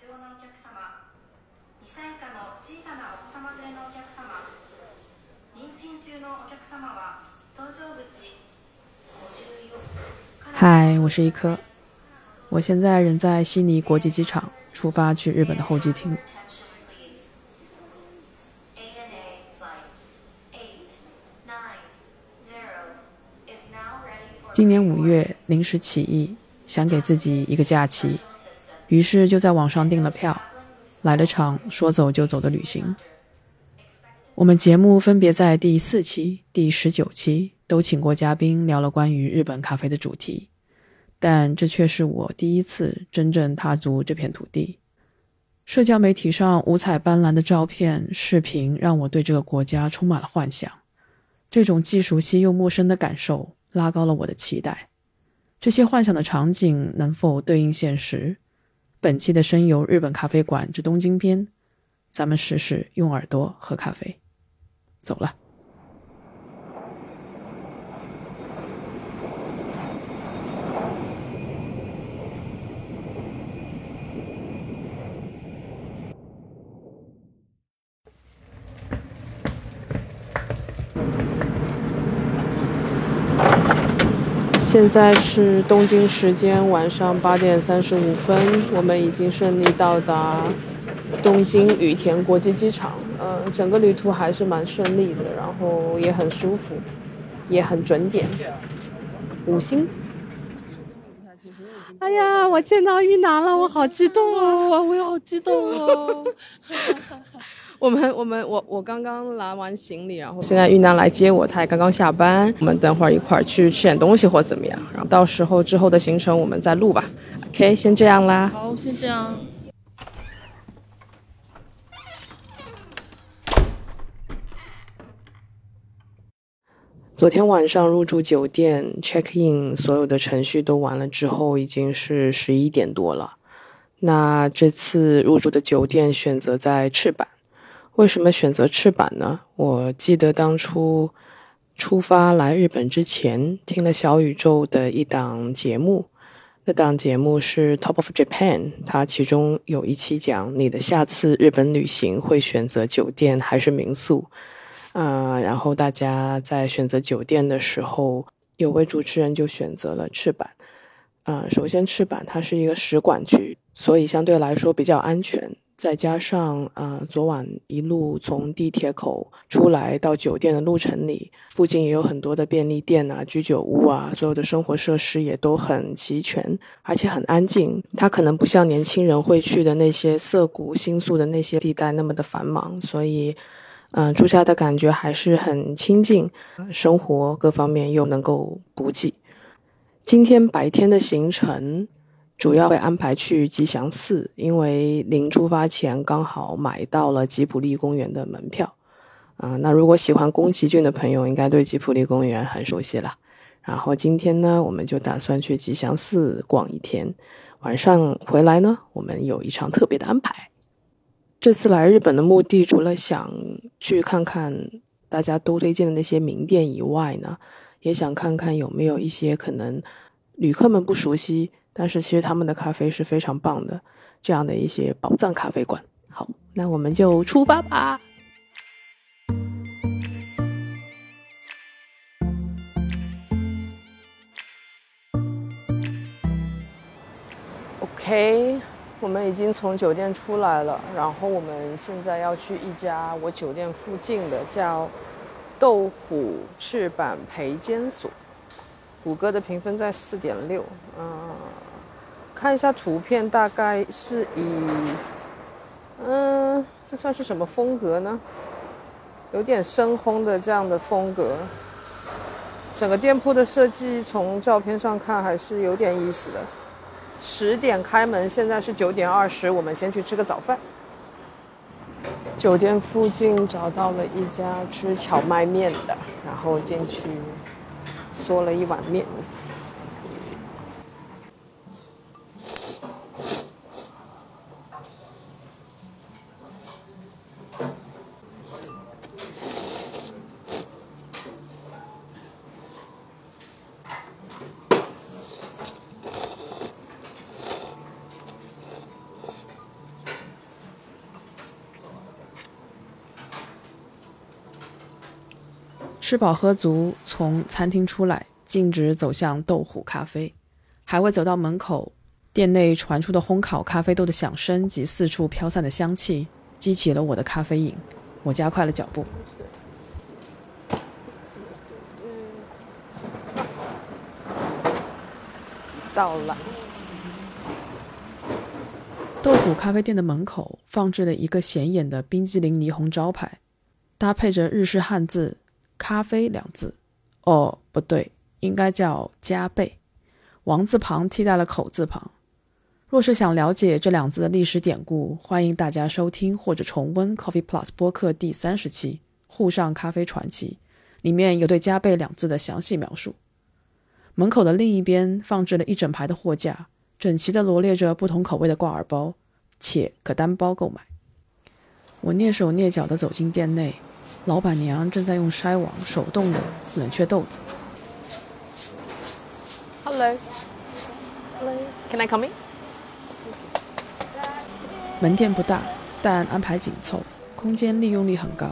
必要なお客様2歳以下の小さなお子様連れのお客様妊娠中のお客様は搭乗口嗨，我是一颗，我现在人在悉尼国际机场，出发去日本的候机厅。今年五月临时起意，想给自己一个假期， 于是就在网上订了票，来了场说走就走的旅行。我们节目分别在第四期、第十九期都请过嘉宾聊了关于日本咖啡的主题，但这却是我第一次真正踏足这片土地。社交媒体上五彩斑斓的照片、视频让我对这个国家充满了幻想，这种既熟悉又陌生的感受。拉高了我的期待，这些幻想的场景能否对应现实？本期的声游日本咖啡馆之东京篇，咱们试试用耳朵喝咖啡。走了。现在是东京时间晚上八点三十五分，我们已经顺利到达东京羽田国际机场。呃，整个旅途还是蛮顺利的，然后也很舒服，也很准点，五星。哎呀，我见到玉楠了，我好激动哦！我也好激动哦！我们我们我我刚刚拿完行李，然后现在玉楠来接我，他也刚刚下班。我们等会儿一块儿去吃点东西或怎么样，然后到时候之后的行程我们再录吧。OK，先这样啦。好，先这样。昨天晚上入住酒店，check in，所有的程序都完了之后，已经是十一点多了。那这次入住的酒店选择在赤坂。为什么选择赤坂呢？我记得当初出发来日本之前，听了小宇宙的一档节目，那档节目是 Top of Japan，它其中有一期讲你的下次日本旅行会选择酒店还是民宿，嗯，然后大家在选择酒店的时候，有位主持人就选择了赤坂，嗯，首先赤坂它是一个使馆区，所以相对来说比较安全。再加上，呃，昨晚一路从地铁口出来到酒店的路程里，附近也有很多的便利店啊、居酒屋啊，所有的生活设施也都很齐全，而且很安静。它可能不像年轻人会去的那些涩谷、新宿的那些地带那么的繁忙，所以，嗯，住下的感觉还是很清静，生活各方面又能够补给。今天白天的行程。主要会安排去吉祥寺，因为临出发前刚好买到了吉普力公园的门票。啊，那如果喜欢宫崎骏的朋友，应该对吉普力公园很熟悉了。然后今天呢，我们就打算去吉祥寺逛一天，晚上回来呢，我们有一场特别的安排。这次来日本的目的，除了想去看看大家都推荐的那些名店以外呢，也想看看有没有一些可能旅客们不熟悉。但是其实他们的咖啡是非常棒的，这样的一些宝藏咖啡馆。好，那我们就出发吧。OK，我们已经从酒店出来了，然后我们现在要去一家我酒店附近的叫豆腐翅膀培煎所。谷歌的评分在四点六，嗯，看一下图片，大概是以，嗯，这算是什么风格呢？有点深烘的这样的风格。整个店铺的设计从照片上看还是有点意思的。十点开门，现在是九点二十，我们先去吃个早饭。酒店附近找到了一家吃荞麦面的，然后进去。嗦了一碗面。吃饱喝足，从餐厅出来，径直走向豆虎咖啡。还未走到门口，店内传出的烘烤咖啡豆的响声及四处飘散的香气，激起了我的咖啡瘾。我加快了脚步。到了。豆腐咖啡店的门口放置了一个显眼的冰激凌霓虹招牌，搭配着日式汉字“咖啡”两字。哦，不对，应该叫“加倍”。王字旁替代了口字旁。若是想了解这两字的历史典故，欢迎大家收听或者重温 Coffee Plus 播客第三十期《沪上咖啡传奇》，里面有对“加倍”两字的详细描述。门口的另一边放置了一整排的货架。整齐地罗列着不同口味的挂耳包，且可单包购买。我蹑手蹑脚地走进店内，老板娘正在用筛网手动的冷却豆子。Hello，Hello，Can I come in？门店不大，但安排紧凑，空间利用率很高。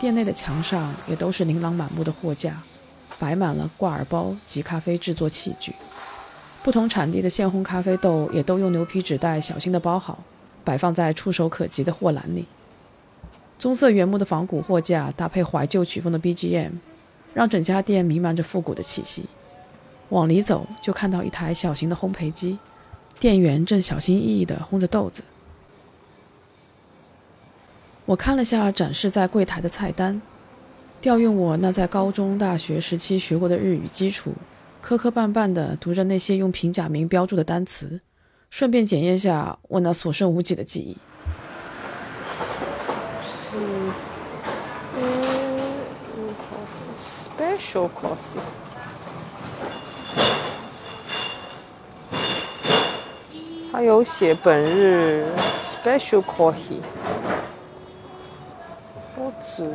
店内的墙上也都是琳琅满目的货架，摆满了挂耳包及咖啡制作器具。不同产地的现烘咖啡豆也都用牛皮纸袋小心地包好，摆放在触手可及的货篮里。棕色原木的仿古货架搭配怀旧曲风的 BGM，让整家店弥漫着复古的气息。往里走，就看到一台小型的烘焙机，店员正小心翼翼地烘着豆子。我看了下展示在柜台的菜单，调用我那在高中、大学时期学过的日语基础。磕磕绊绊地读着那些用平假名标注的单词，顺便检验下我那所剩无几的记忆。，special coffee。它有写本日 special coffee，不止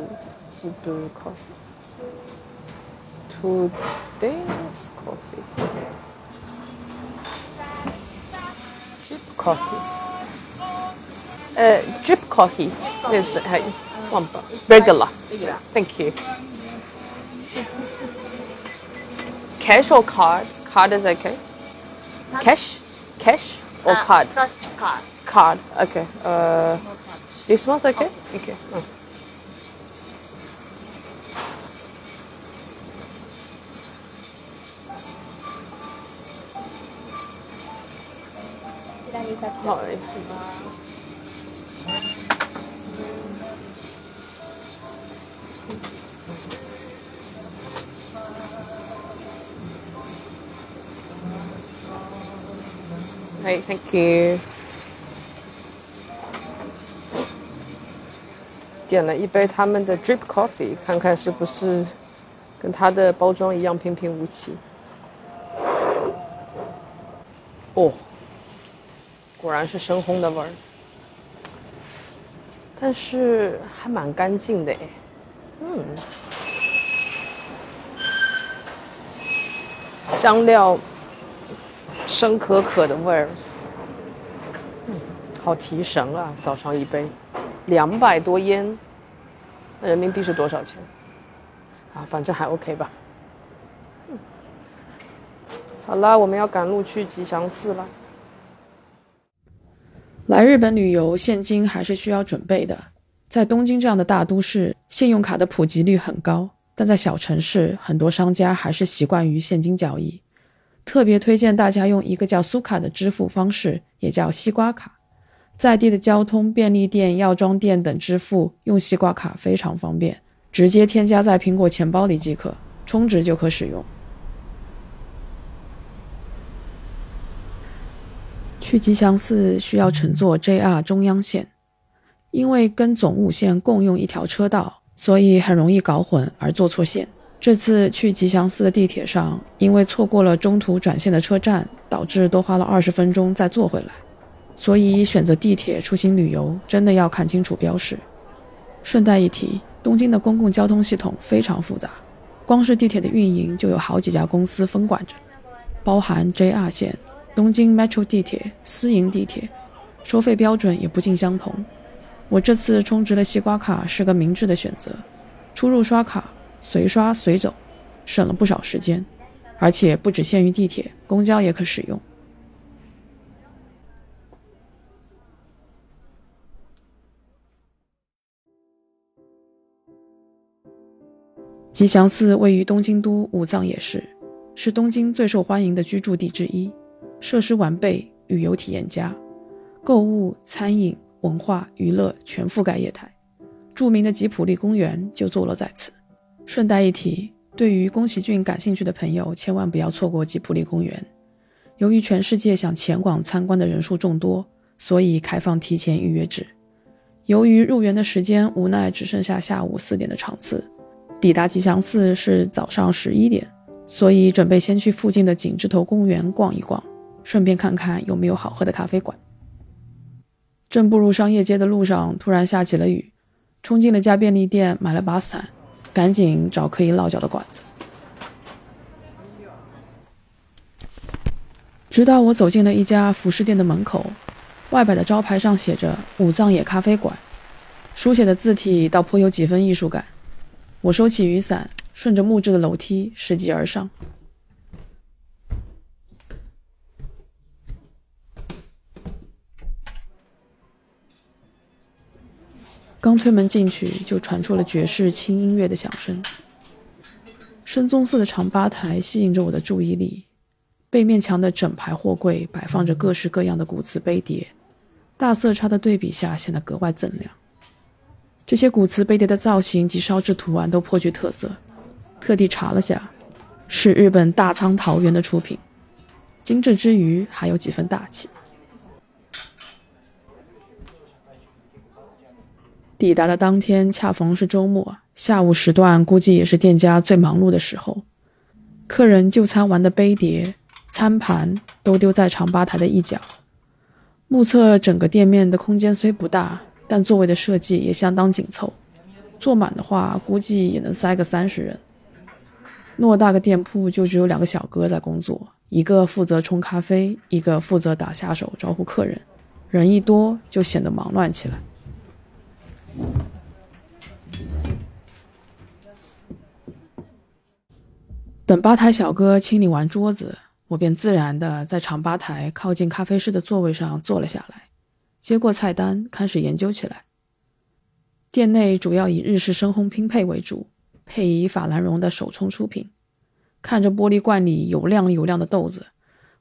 是不 coffee。Today's coffee. Drip coffee. Uh, drip coffee is uh, one regular. Regular. Thank you. Cash or card? Card is okay. Cash? Cash or Uh, card? Trust card. Card. Okay. Uh, this one's okay. Okay. Oh. 好 thank you. 点了一杯他们的 drip coffee，看看是不是跟它的包装一样平平无奇。哦。果然是深烘的味儿，但是还蛮干净的哎，嗯，香料生可可的味儿，嗯，好提神啊！早上一杯，两百多烟，那人民币是多少钱？啊，反正还 OK 吧。嗯，好啦，我们要赶路去吉祥寺了。来日本旅游，现金还是需要准备的。在东京这样的大都市，信用卡的普及率很高，但在小城市，很多商家还是习惯于现金交易。特别推荐大家用一个叫苏卡的支付方式，也叫西瓜卡。在地的交通、便利店、药妆店等支付用西瓜卡非常方便，直接添加在苹果钱包里即可，充值就可使用。去吉祥寺需要乘坐 JR 中央线，因为跟总武线共用一条车道，所以很容易搞混而坐错线。这次去吉祥寺的地铁上，因为错过了中途转线的车站，导致多花了二十分钟再坐回来。所以选择地铁出行旅游，真的要看清楚标识。顺带一提，东京的公共交通系统非常复杂，光是地铁的运营就有好几家公司分管着，包含 JR 线。东京 Metro 地铁、私营地铁，收费标准也不尽相同。我这次充值的西瓜卡是个明智的选择，出入刷卡，随刷随走，省了不少时间，而且不只限于地铁，公交也可使用。吉祥寺位于东京都武藏野市，是东京最受欢迎的居住地之一，设施完备，旅游体验佳，购物、餐饮、文化、娱乐全覆盖业态。著名的吉普力公园就坐落在此。顺带一提，对于宫崎骏感兴趣的朋友，千万不要错过吉普力公园。由于全世界想前往参观的人数众多，所以开放提前预约制。由于入园的时间无奈只剩下下午四点的场次。抵达吉祥寺是早上十一点，所以准备先去附近的景之头公园逛一逛，顺便看看有没有好喝的咖啡馆。正步入商业街的路上，突然下起了雨，冲进了家便利店买了把伞，赶紧找可以落脚的馆子。直到我走进了一家服饰店的门口，外摆的招牌上写着“武藏野咖啡馆”，书写的字体倒颇有几分艺术感。我收起雨伞，顺着木质的楼梯拾级而上。刚推门进去，就传出了爵士轻音乐的响声。深棕色的长吧台吸引着我的注意力，背面墙的整排货柜摆放着各式各样的古瓷杯碟，大色差的对比下显得格外锃亮。这些古瓷杯碟的造型及烧制图案都颇具特色，特地查了下，是日本大仓桃园的出品，精致之余还有几分大气。抵达的当天恰逢是周末，下午时段估计也是店家最忙碌的时候，客人就餐完的杯碟、餐盘都丢在长吧台的一角。目测整个店面的空间虽不大。但座位的设计也相当紧凑，坐满的话估计也能塞个三十人。偌大个店铺就只有两个小哥在工作，一个负责冲咖啡，一个负责打下手招呼客人。人一多就显得忙乱起来。等吧台小哥清理完桌子，我便自然的在长吧台靠近咖啡师的座位上坐了下来。接过菜单，开始研究起来。店内主要以日式深烘拼配为主，配以法兰绒的手冲出品。看着玻璃罐里油亮油亮的豆子，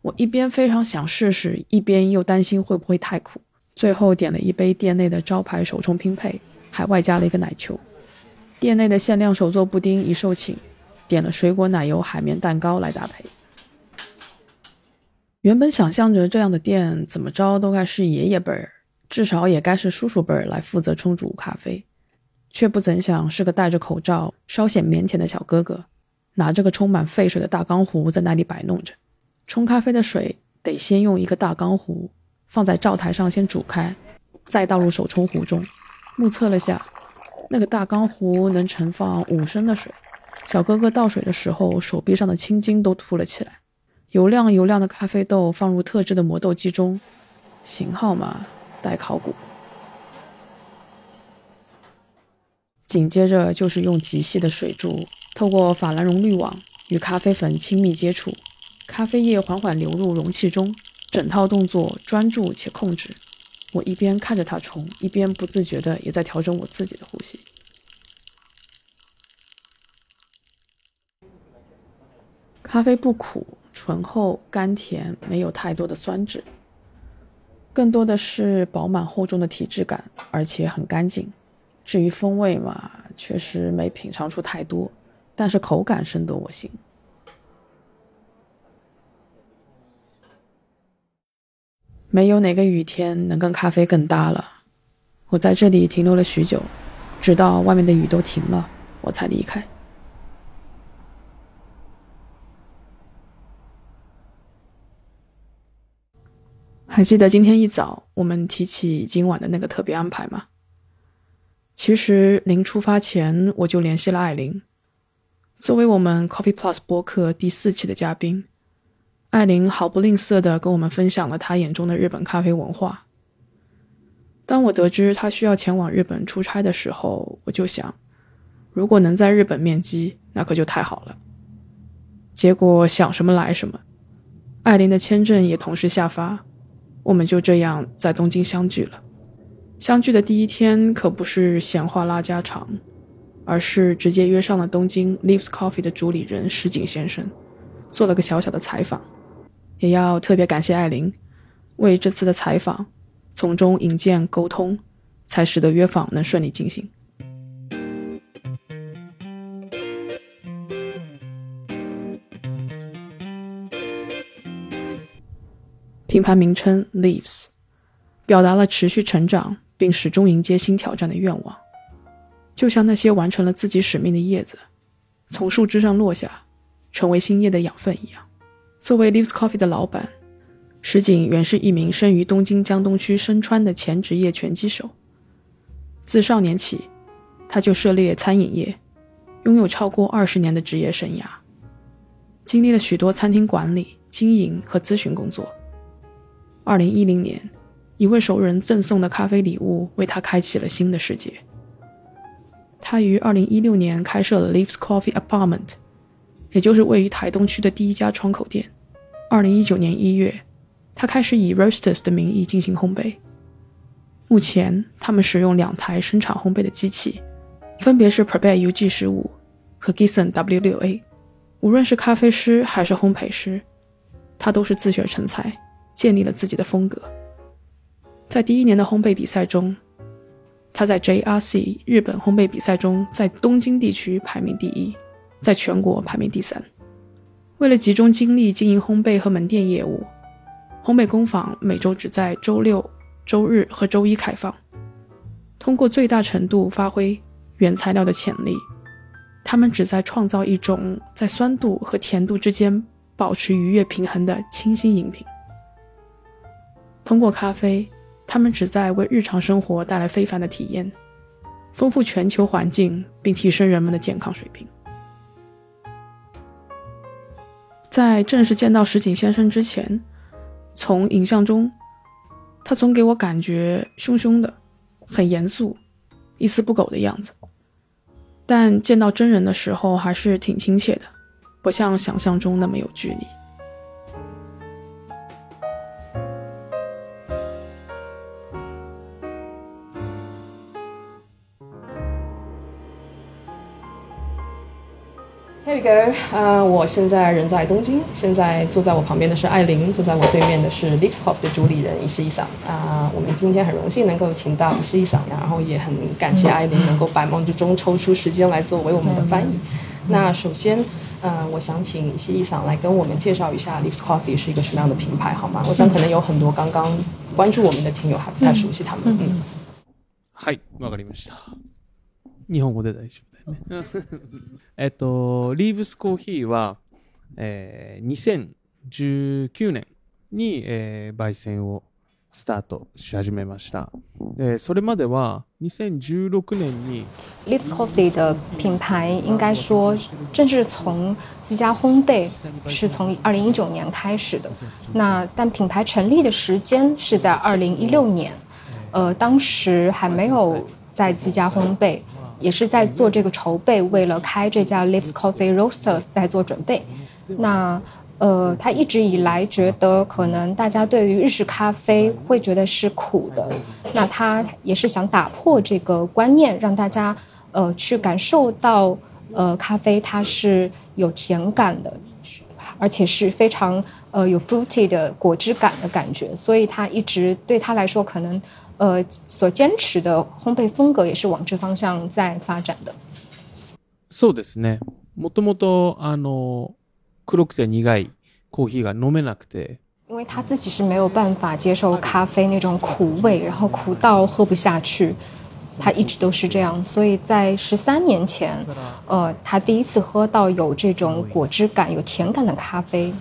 我一边非常想试试，一边又担心会不会太苦。最后点了一杯店内的招牌手冲拼配，还外加了一个奶球。店内的限量手做布丁已售罄，点了水果奶油海绵蛋糕来搭配。原本想象着这样的店怎么着都该是爷爷辈儿，至少也该是叔叔辈儿来负责冲煮咖啡，却不怎想是个戴着口罩、稍显腼腆的小哥哥，拿着个充满沸水的大钢壶在那里摆弄着。冲咖啡的水得先用一个大钢壶放在灶台上先煮开，再倒入手冲壶中。目测了下，那个大钢壶能盛放五升的水。小哥哥倒水的时候，手臂上的青筋都凸了起来。油亮油亮的咖啡豆放入特制的磨豆机中，型号嘛，待考古。紧接着就是用极细的水柱，透过法兰绒滤网与咖啡粉亲密接触，咖啡液缓缓流入容器中。整套动作专注且控制，我一边看着它冲，一边不自觉的也在调整我自己的呼吸。咖啡不苦。醇厚甘甜，没有太多的酸质，更多的是饱满厚重的体质感，而且很干净。至于风味嘛，确实没品尝出太多，但是口感深得我心。没有哪个雨天能跟咖啡更搭了。我在这里停留了许久，直到外面的雨都停了，我才离开。还记得今天一早我们提起今晚的那个特别安排吗？其实临出发前我就联系了艾琳，作为我们 Coffee Plus 播客第四期的嘉宾，艾琳毫不吝啬地跟我们分享了她眼中的日本咖啡文化。当我得知她需要前往日本出差的时候，我就想，如果能在日本面基，那可就太好了。结果想什么来什么，艾琳的签证也同时下发，我们就这样在东京相聚了。相聚的第一天可不是闲话拉家常，而是直接约上了东京 Leaves Coffee 的主理人石井先生，做了个小小的采访。也要特别感谢艾琳，为这次的采访从中引荐沟通，才使得约访能顺利进行。品牌名称 Leaves，表达了持续成长并始终迎接新挑战的愿望，就像那些完成了自己使命的叶子，从树枝上落下，成为新叶的养分一样。作为 Leaves Coffee 的老板，石井原是一名生于东京江东区深川的前职业拳击手。自少年起，他就涉猎餐饮业，拥有超过二十年的职业生涯，经历了许多餐厅管理、经营和咨询工作。二零一零年，一位熟人赠送的咖啡礼物为他开启了新的世界。他于二零一六年开设了 Leaves Coffee Apartment，也就是位于台东区的第一家窗口店。二零一九年一月，他开始以 Roasters 的名义进行烘焙。目前，他们使用两台生产烘焙的机器，分别是 Prepare UG 十五和 Gison W 六 A。无论是咖啡师还是烘焙师，他都是自学成才。建立了自己的风格。在第一年的烘焙比赛中，他在 JRC 日本烘焙比赛中在东京地区排名第一，在全国排名第三。为了集中精力经营烘焙和门店业务，烘焙工坊每周只在周六、周日和周一开放。通过最大程度发挥原材料的潜力，他们旨在创造一种在酸度和甜度之间保持愉悦平衡的清新饮品。通过咖啡，他们旨在为日常生活带来非凡的体验，丰富全球环境，并提升人们的健康水平。在正式见到石井先生之前，从影像中，他总给我感觉凶凶的，很严肃，一丝不苟的样子。但见到真人的时候，还是挺亲切的，不像想象中那么有距离。Here we go，呃，我现在人在东京，现在坐在我旁边的是艾琳，坐在我对面的是 Leaves Coffee 的主理人伊势一桑。啊，我们今天很荣幸能够请到伊势一桑，然后也很感谢艾琳能够百忙之中抽出时间来作为我们的翻译。那首先，呃，我想请伊势一桑来跟我们介绍一下 Leaves Coffee 是一个什么样的品牌，好吗？我想可能有很多刚刚关注我们的听友还不太熟悉他们。嗯。はい、わかりました。日本語で大丈夫。 えっと、リーブスコーヒーは、えー、2019年に、えー、焙煎をスタートし始めました。でそれまでは2016年に Lips Coffee 的品牌应该说正式从自家烘焙是从2019年开始的。那但品牌成立的时间是在2016年，呃，当时还没有在自家烘焙。也是在做这个筹备，为了开这家 Lives Coffee Roasters 在做准备。那呃，他一直以来觉得可能大家对于日式咖啡会觉得是苦的，那他也是想打破这个观念，让大家呃去感受到呃咖啡它是有甜感的，而且是非常呃有 fruity 的果汁感的感觉。所以他一直对他来说可能。呃，所坚持的烘焙风格也是往这方向在发展的。そうですね。もともとあの黒くて苦いコーヒーが飲めなくて。因为他自己是没有办法接受咖啡那种苦味，然后苦到喝不下去，他一直都是这样。所以在十三年前，呃，他第一次喝到有这种果汁感、有甜感的咖啡，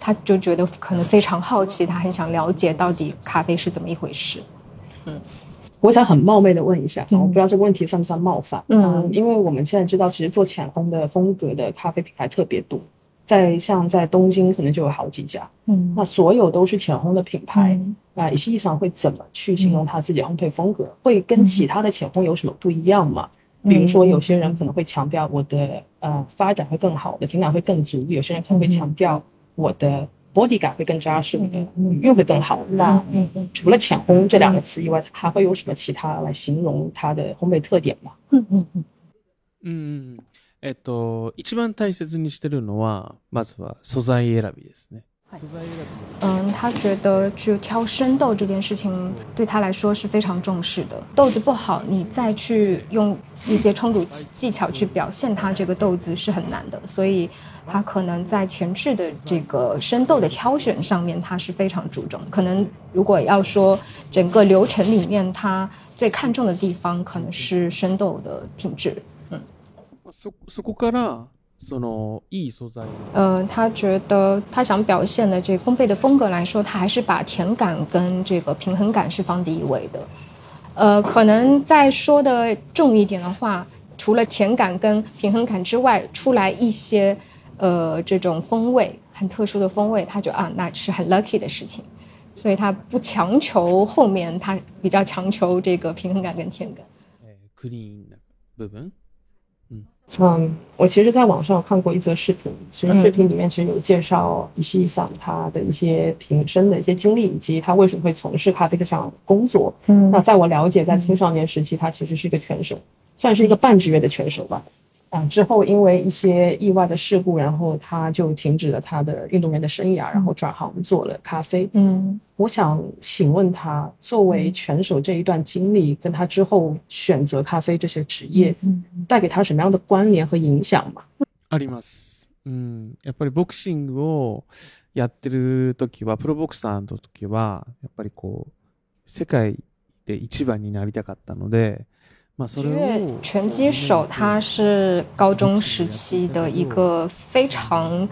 他就觉得可能非常好奇，他很想了解到底咖啡是怎么一回事。 嗯，我想很冒昧的问一下，我不知道这个问题算不算冒犯。嗯，因为我们现在知道，其实做浅烘的风格的咖啡品牌特别多，在像在东京可能就有好几家。嗯，那所有都是浅烘的品牌，那实际上会怎么去形容他自己烘焙风格？会跟其他的浅烘有什么不一样吗？比如说，有些人可能会强调我的呃发展会更好，我的情感会更足；有些人可能会强调我的 body 感会更扎实，我的韵会更好。那除了浅烘这两个词以外，还会有什么其他来形容它的烘焙特点吗？嗯嗯嗯。嗯。えっと、一番大切にしてるのは、まずは素材選びですね。嗯，他觉得就挑生豆这件事情对他来说是非常重视的。豆子不好，你再去用一些冲煮技巧去表现它这个豆子是很难的。所以， 他可能在前置的这个生豆的挑选上面，他是非常注重。可能如果要说整个流程里面，他最看重的地方可能是生豆的品质。そそこからそのいい素材。呃，他觉得他想表现的这个烘焙的风格来说，他还是把甜感跟这个平衡感是放第一位的。呃，可能再说的重一点的话，除了甜感跟平衡感之外，出来一些 呃这种风味很特殊的风味，他就啊那是很 lucky 的事情，所以他不强求后面，他比较强求这个平衡感跟甜感。クリーンな部分。嗯，我其实在网上看过一则视频，其实视频里面其实有介绍伊西桑他的一些平生的一些经历，以及他为什么会从事他这个项工作。嗯，那在我了解，在青少年时期，他其实是一个拳手，算是一个半职业的拳手吧。 嗯，之后因为一些意外的事故，然后他就停止了他的运动员的生涯，然后转行做了咖啡。嗯，我想请问他，作为拳手这一段经历，跟他之后选择咖啡这些职业，带给他什么样的关联和影响吗？あります。うん、やっぱりボクシングをやってる時は、プロボクサーの時は、やっぱりこう世界で一番になりたかったので。 因为拳击手他是高中时期的一个非常，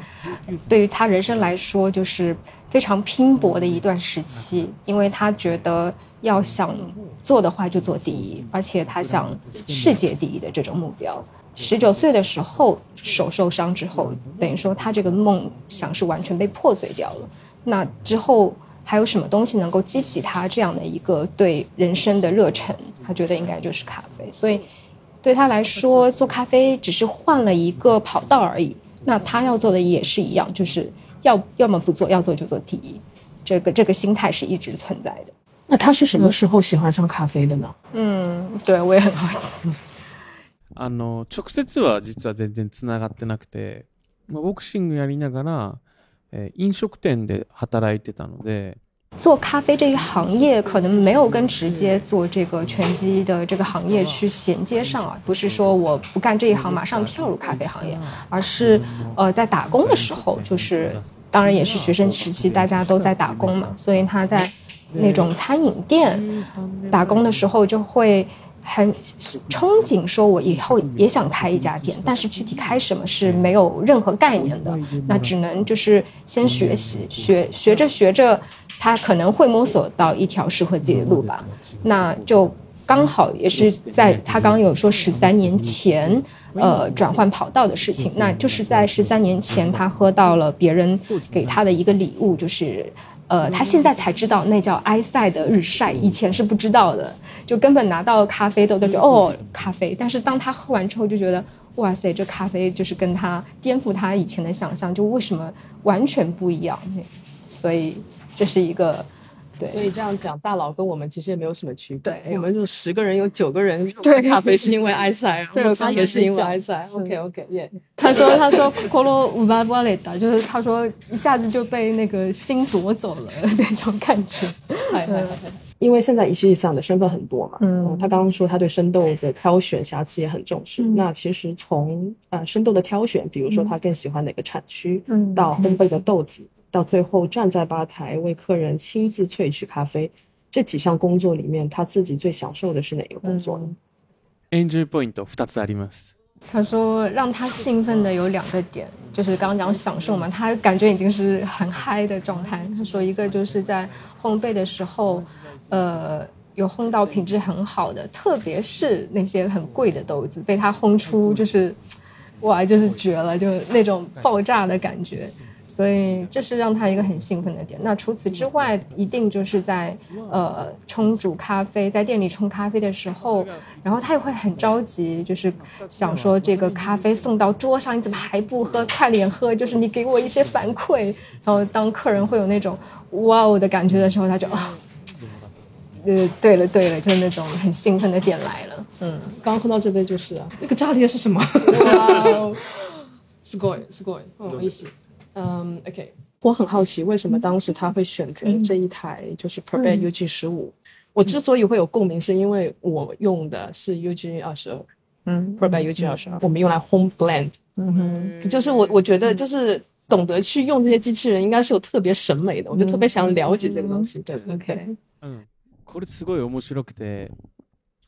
对于他人生来说就是非常拼搏的一段时期，因为他觉得要想做的话就做第一，而且他想世界第一的这种目标。十九岁的时候手受伤之后，等于说他这个梦想是完全被破碎掉了。那之后。还有什么东西能够激起他这样的一个对人生的热忱？他觉得应该就是咖啡，所以对他来说，做咖啡只是换了一个跑道而已。那他要做的也是一样，就是要要么不做，要做就做第一。这个这个心态是一直存在的。那他是什么时候喜欢上咖啡的呢？嗯，对我也很好奇。あの直接は実は全然つながってなくて、ボクシングやりながら。 飲食店で働いてたので，做咖啡这一行业可能没有跟直接做这个拳击的这个行业去衔接上啊，不是说我不干这一行马上跳入咖啡行业，而是呃在打工的时候，就是当然也是学生时期大家都在打工嘛，所以他在那种餐饮店打工的时候就会。 很憧憬，说我以后也想开一家店，但是具体开什么是没有任何概念的，那只能就是先学习，学学着学着，他可能会摸索到一条适合自己的路吧。那就刚好也是在他刚刚有说十三年前，呃，转换跑道的事情，那就是在十三年前，他喝到了别人给他的一个礼物，就是。呃，他现在才知道那叫埃塞的日晒，以前是不知道的，就根本拿到咖啡豆都觉得哦咖啡，但是当他喝完之后就觉得哇塞，这咖啡就是跟他颠覆他以前的想象，就为什么完全不一样，所以这是一个。对，所以这样讲，大佬跟我们其实也没有什么区别。对，我们就十个人有九个人对咖啡是因为 埃塞，对，他也是因为埃塞。OK OK，耶。他说他说 Colo u b a b a l e t 就是他说一下子就被那个心夺走了那种感觉。因为现在伊西伊桑的身份很多嘛，嗯，他刚刚说他对生豆的挑选瑕疵也很重视。那其实从呃生豆的挑选，比如说他更喜欢哪个产区，嗯，到烘焙的豆子。到最后站在吧台为客人亲自萃取咖啡，这几项工作里面，他自己最享受的是哪个工作呢？Enjoy point 二つあります。他说让他兴奋的有两个点，就是刚刚讲享受嘛，他感觉已经是很嗨的状态。他说一个就是在烘焙的时候，呃，有烘到品质很好的，特别是那些很贵的豆子，被他烘出就是，哇，就是绝了，就那种爆炸的感觉。 所以这是让他一个很兴奋的点。那除此之外，一定就是在呃冲煮咖啡，在店里冲咖啡的时候，然后他也会很着急，就是想说这个咖啡送到桌上，你怎么还不喝？快点喝！就是你给我一些反馈。然后当客人会有那种哇哦的感觉的时候，他就啊。呃，对了对了，就是那种很兴奋的点来了。嗯，刚刚喝到这杯就是啊，那个炸裂是什么？哇哦，すごいすごい，嗯，意思。 嗯，OK，我很好奇，为什么当时他会选择这一台就是 Probe UG 十五？我之所以会有共鸣，是因为我用的是 UG 二十二，嗯，Probe UG 二十二，我们用来 Home Blend。嗯哼，就是我我觉得就是懂得去用这些机器人，应该是有特别审美的，我就特别想了解这个东西。对，OK，嗯。これすごい面白くて、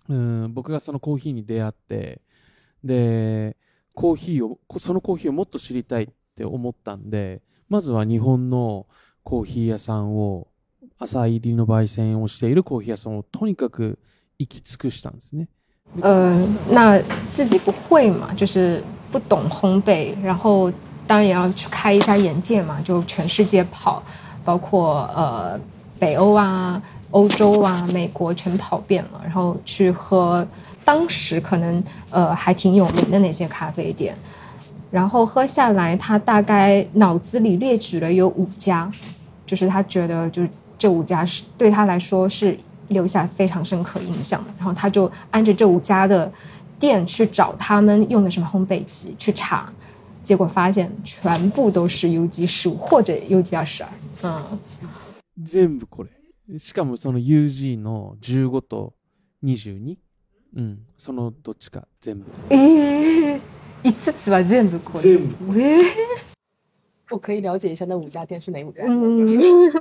うん、僕がそのコーヒーに出会って、で、コーヒーを、そのコーヒーをもっと知りたいっ って思ったんで、まずは日本のコーヒー屋さんを、朝入りの焙煎をしているコーヒー屋さんをとにかく行き尽くしたんですね。呃，那自己不会嘛，就是不懂烘焙，然后当然也要去开一下眼界嘛，就全世界跑，包括呃北欧啊、欧洲啊、美国全跑遍了，然后去喝当时可能呃还挺有名的那些咖啡店，然后喝下来，他大概脑子里列举了有五家，就是他觉得就是这五家是对他来说是留下非常深刻印象的，然后他就按着这五家的店去找他们用的什么烘焙机去查，结果发现全部都是 U G 十五或者 U G 二十二，嗯。全部これ。しかもその UG の15と22。うん。そのどっちか全部。ええー、 5つは全部これ。全部。ええー、我可以了解一下那五家店是哪五家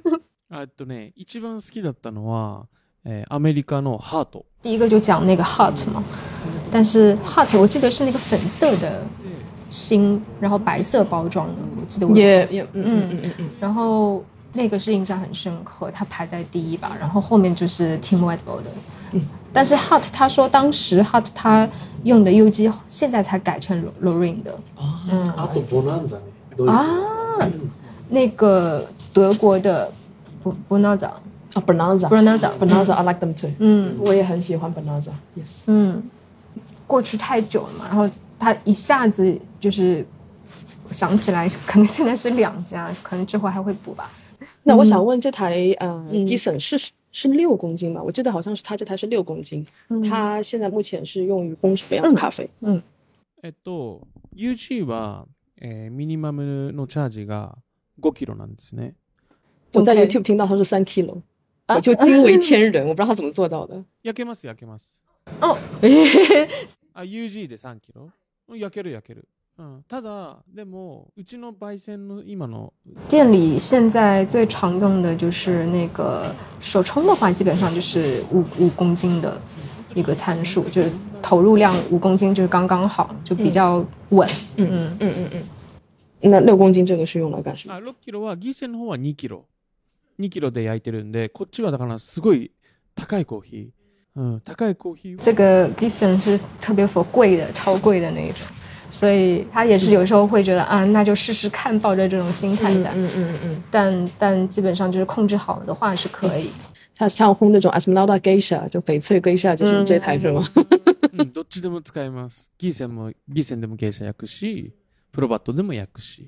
あっとね、一番好きだったのは、えー、アメリカのハート。第一个就讲那个 Heart 嘛，但是 Heart 我记得是那个粉色的心，然后白色包装的，我记得我也也嗯嗯嗯嗯嗯，然后。那个是印象很深刻，他排在第一吧，然后后面就是 Tim Whiteboard 的。嗯， 但是 Hot 他说当时 Hot 他用的 U G 现在才改成 Lorraine 的。嗯，啊，那个德国的 Bonanza 啊，Bonanza Bonanza Bonanza，I like them too。嗯，我也很喜欢 Bonanza。Yes。嗯，过去太久了嘛，然后他一下子就是想起来，可能现在是两家，可能之后还会补吧。那我想问，这台呃 g i s o n 是是六公斤吗？我记得好像是它这台是六公斤。它现在目前是用于烘什么样的咖啡？嗯。えっと UG はえミニマムのチャージが5キロなんですね。我在 YouTube 听到它是三 kilo，我就惊为天人，我不知道他怎么做到的。焼けます焼けます。哦。あ UG で3キロ？焼ける焼ける。 嗯，ただでもうちの焙煎の今の店里现在最常用的就是那个手冲的话，基本上就是五五公斤的一个参数，就是投入量五公斤就是刚刚好，就比较稳。嗯嗯嗯嗯嗯。那六公斤这个是用来干什么？あ、6キロはギセの方は2キロ、2キロで焼いてるんで、こっちはだからすごい高いコーヒー。嗯，高いコーヒー。这个 Gisen 是特别 for 贵的、超贵的那一种。所以他也是有时候会觉得啊，那就试试看，抱着这种心态在。嗯嗯嗯。但但基本上就是控制好的话是可以。他像烘那种 Esmeralda Geisha，就翡翠 Geisha，就是这台是吗？嗯，どっちでも使えます。ギセンもギセンでも Geisha 焼くし、プロバットでも焼くし。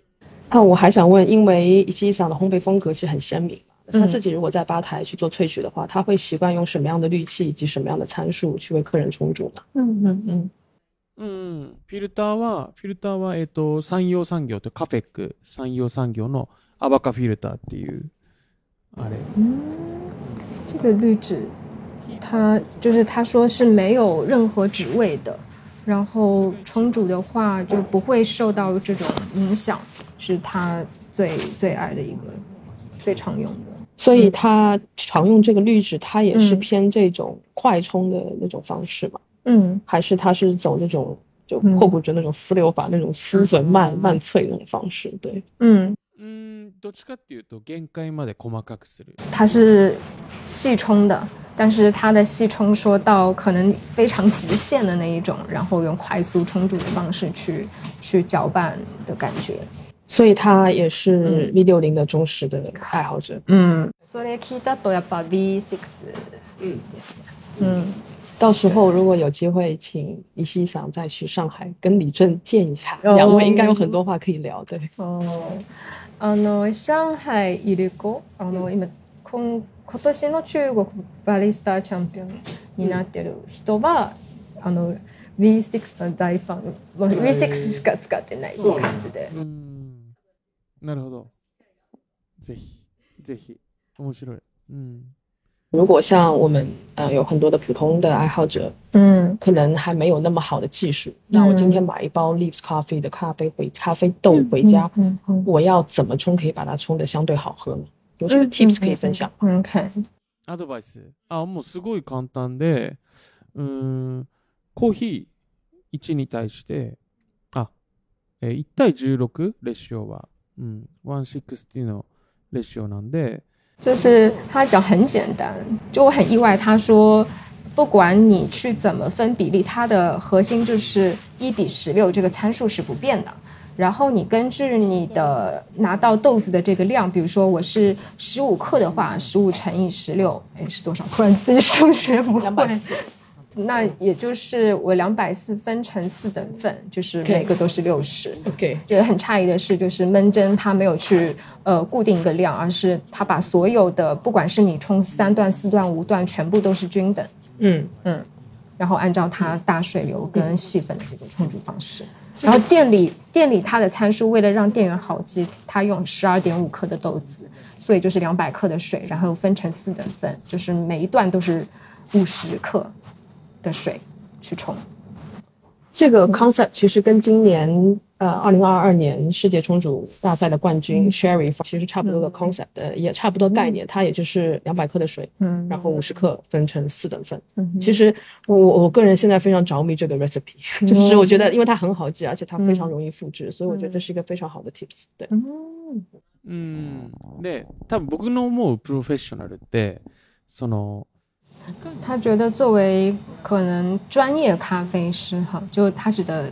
啊，我还想问，因为伊桑的烘焙风格其实很鲜明，他自己如果在吧台去做萃取的话，他会习惯用什么样的滤器以及什么样的参数去为客人冲煮呢？嗯嗯嗯。 うん。フィルターは、フィルターは、えっ、ー、と、産業産業とカフェック産業産業のアバカフィルターっていう、あれ。嗯，这个滤纸，它就是他说是没有任何纸味的，然后冲煮的话就不会受到这种影响，是他最最爱的一个，最常用的。所以他常用这个滤纸，它也是偏这种快冲的那种方式嘛。 嗯，还是他是走那种就破布着那种撕流法那种撕粉慢慢脆那种方式，对，嗯嗯，どっちかっていうと限界まで細かくする。它是细冲的，但是它的细冲说到可能非常极限的那一种，然后用快速冲煮的方式去去搅拌的感觉。 所以他也是 V 六零的忠实的爱好者。嗯，それ聞いたとやっぱ V6 嗯，ですね。嗯， 到时候如果有机会，请伊西桑再去上海跟李正见一下，哦两位应该有很多话可以聊。对，哦あの上海いる子、あの今今今年の中国バリスタチャンピオンになってる人は、あの V6 の大ファン、まあ V6 しか使ってない感じで。うん。なるほど。ぜひ、ぜひ。面白い。うん。如果像我们呃有很多的普通的爱好者，嗯可能还没有那么好的技术，那我今天买一包 Leaves Coffee 的咖啡回咖啡豆回家，嗯嗯我要怎么冲可以把它冲的相对好喝呢？有什么 tips 可以分享？嗯，OK，アドバイス。あ、もうすごい簡単で、うーん、コーヒー1に対して、あ、えー1対16レシオは、うん、160のレシオなんで、 就是他讲很简单，就我很意外，他说不管你去怎么分比例，它的核心就是一比十六这个参数是不变的。然后你根据你的拿到豆子的这个量，比如说我是十五克的话，十五乘以十六，哎是多少？突然自己数学不会。那也就是我两百四分成四等份，就是每个都是六十。OK，觉得很诧异的是，就是闷蒸它没有去呃固定一个量，而是它把所有的不管是你冲三段、四段、五段，全部都是均等，嗯。嗯，然后按照它大水流跟细粉的这个冲煮方式。然后店里店里它的参数，为了让店员好记，它用十二点五克的豆子，所以就是两百克的水，然后分成四等份，就是每一段都是五十克的水去冲。这个 concept 其实跟今年呃二零二二年世界冲煮大赛的冠军 Sherry 其实差不多的 concept，呃也差不多概念，它也就是两百克的水，嗯然后五十克分成四等份。嗯其实我我我个人现在非常着迷这个 recipe，就是我觉得因为它很好记，而且它非常容易复制，所以我觉得这是一个非常好的 tips。对，嗯うん。で、多分僕の思うプロフェッショナルって、その、 他觉得作为可能专业咖啡师哈，就他指的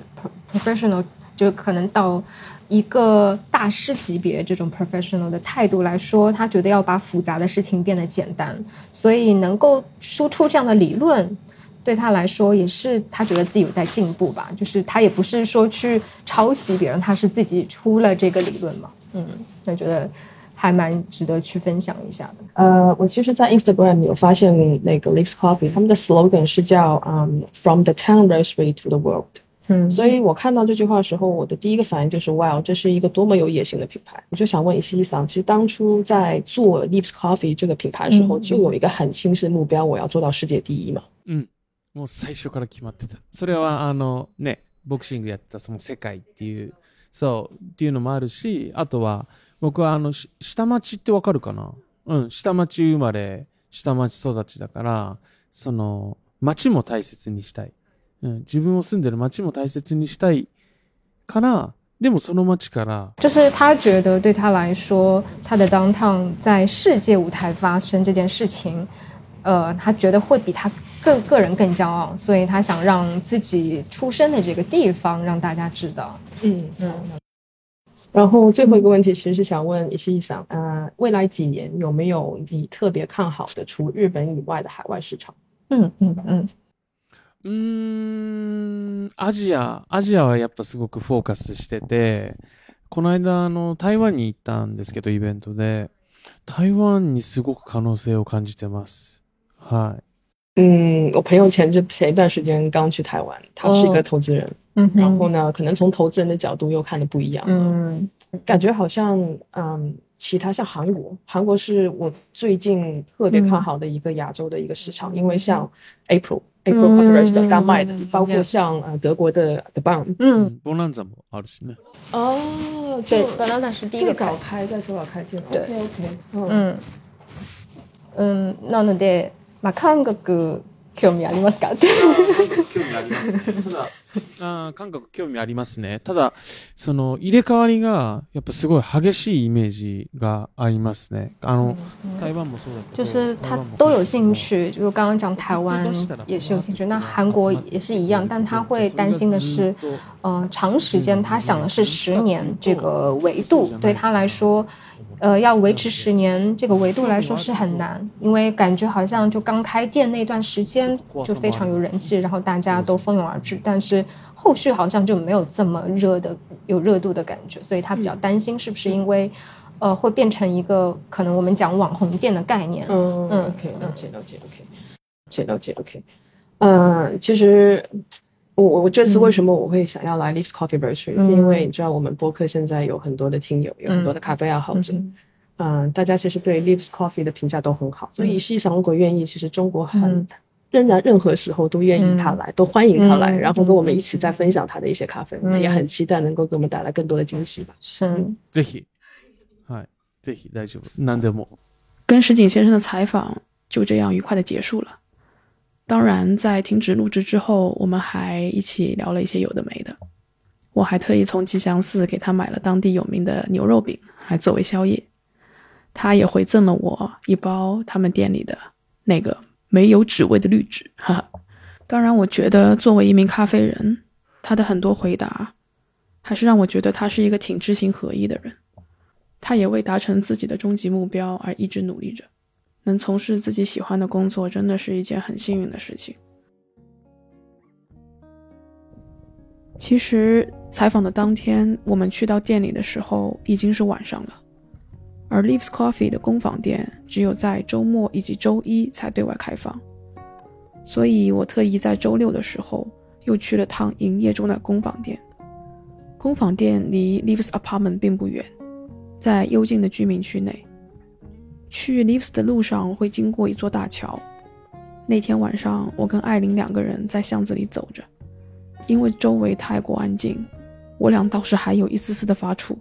professional，就可能到一个大师级别这种 professional 的态度来说，他觉得要把复杂的事情变得简单，所以能够输出这样的理论。对他来说，也是他觉得自己有在进步吧。就是他也不是说去抄袭别人，他是自己出了这个理论嘛。嗯，他觉得还蛮值得去分享一下的。呃，我其实，在 Instagram 有发现那个 Leaves Coffee，他们的 slogan 是叫嗯、From the town roastery to the world。嗯所以我看到这句话的时候，我的第一个反应就是，哇，这是一个多么有野心的品牌！我就想问伊西桑，其实当初在做 Leaves Coffee 这个品牌的时候，嗯就有一个很清晰的目标，我要做到世界第一嘛。うん。もう最初から決まってた。それは、あの、ね、ボクシングやったその世界っていう、そう、っていうのもあるし、あとは、 僕はあの、し下町ってわかるかな？うん、下町生まれ、下町育ちだから、その、町も大切にしたい。うん、自分を住んでる町も大切にしたいから、でもその町から、就是他觉得对他来说，他的 downtown 在世界舞台发生这件事情，呃，他觉得会比他个个人更骄傲，所以他想让自己出生的这个地方让大家知道。嗯嗯。然后最后一个问题，其实是想问伊西桑，呃，未来几年有没有你特别看好的除日本以外的海外市场？嗯嗯嗯うーん、アジア、アジアはやっぱすごくフォーカスしてて、この間、あの、台湾に行ったんですけど、イベントで、台湾にすごく可能性を感じてます。はい。 嗯，我朋友前就前一段时间刚去台湾，他是一个投资人，嗯然后呢，可能从投资人的角度又看的不一样。嗯感觉好像嗯，其他像韩国，韩国是我最近特别看好的一个亚洲的一个市场，因为像 April、April Coffee Roaster 刚卖的，包括像呃德国的 The Bomb。嗯，ボナンザもあるしね。哦，对，banana 是第一个最早开开在首尔开店。对 OK OK，嗯，嗯嗯，なので、 まあ韓国興味ありますか？って。興味あります。ただ、あー韓国興味ありますね。ただ、その入れ替わりが、やっぱすごい激しいイメージがありますね。あの、台湾もそうだけど。就是他台湾も都有兴趣，就刚刚讲台湾也是有兴趣，那韩国也是一样，但他会担心的是，呃，长时间他想的是十年这个维度，对他来说，呃，要维持十年这个维度来说是很难，因为感觉好像就刚开店那段时间就非常有人气，然后大家都蜂拥而至，但是后续好像就没有这么热的有热度的感觉，所以他比较担心是不是因为。呃，会变成一个可能我们讲网红店的概念，嗯嗯，OK，了解了解，OK，了解了解，OK。嗯，其实我我这次为什么我会想要来 Leaves Coffee Brewery，、嗯是因为你知道我们播客现在有很多的听友，有很多的咖啡爱好者，嗯嗯大家其实对 Leaves Coffee 的评价都很好，所以实际上如果愿意，其实中国很。嗯仍然，任何时候都愿意他来，都欢迎他来，嗯然后跟我们一起再分享他的一些咖啡。我们嗯也很期待能够给我们带来更多的惊喜吧。是，ぜひ。はい。ぜひ、大丈夫。何でも。跟石井先生的采访就这样愉快的结束了。 当然，在停止录制之后，我们还一起聊了一些有的没的。我还特意从吉祥寺给他买了当地有名的牛肉饼，还作为宵夜。他也回赠了我一包他们店里的那个没有纸味的绿纸，哈哈。当然，我觉得作为一名咖啡人，他的很多回答，还是让我觉得他是一个挺知行合一的人。他也为达成自己的终极目标而一直努力着。能从事自己喜欢的工作，真的是一件很幸运的事情。其实采访的当天，我们去到店里的时候已经是晚上了，而 Leaves Coffee 的工坊店只有在周末以及周一才对外开放，所以我特意在周六的时候又去了趟营业中的工坊店。工坊店离 Leaves Apartment 并不远，在幽静的居民区内。去 Leaves 的路上会经过一座大桥。那天晚上，我跟艾琳两个人在巷子里走着，因为周围太过安静，我俩倒是还有一丝丝的发怵。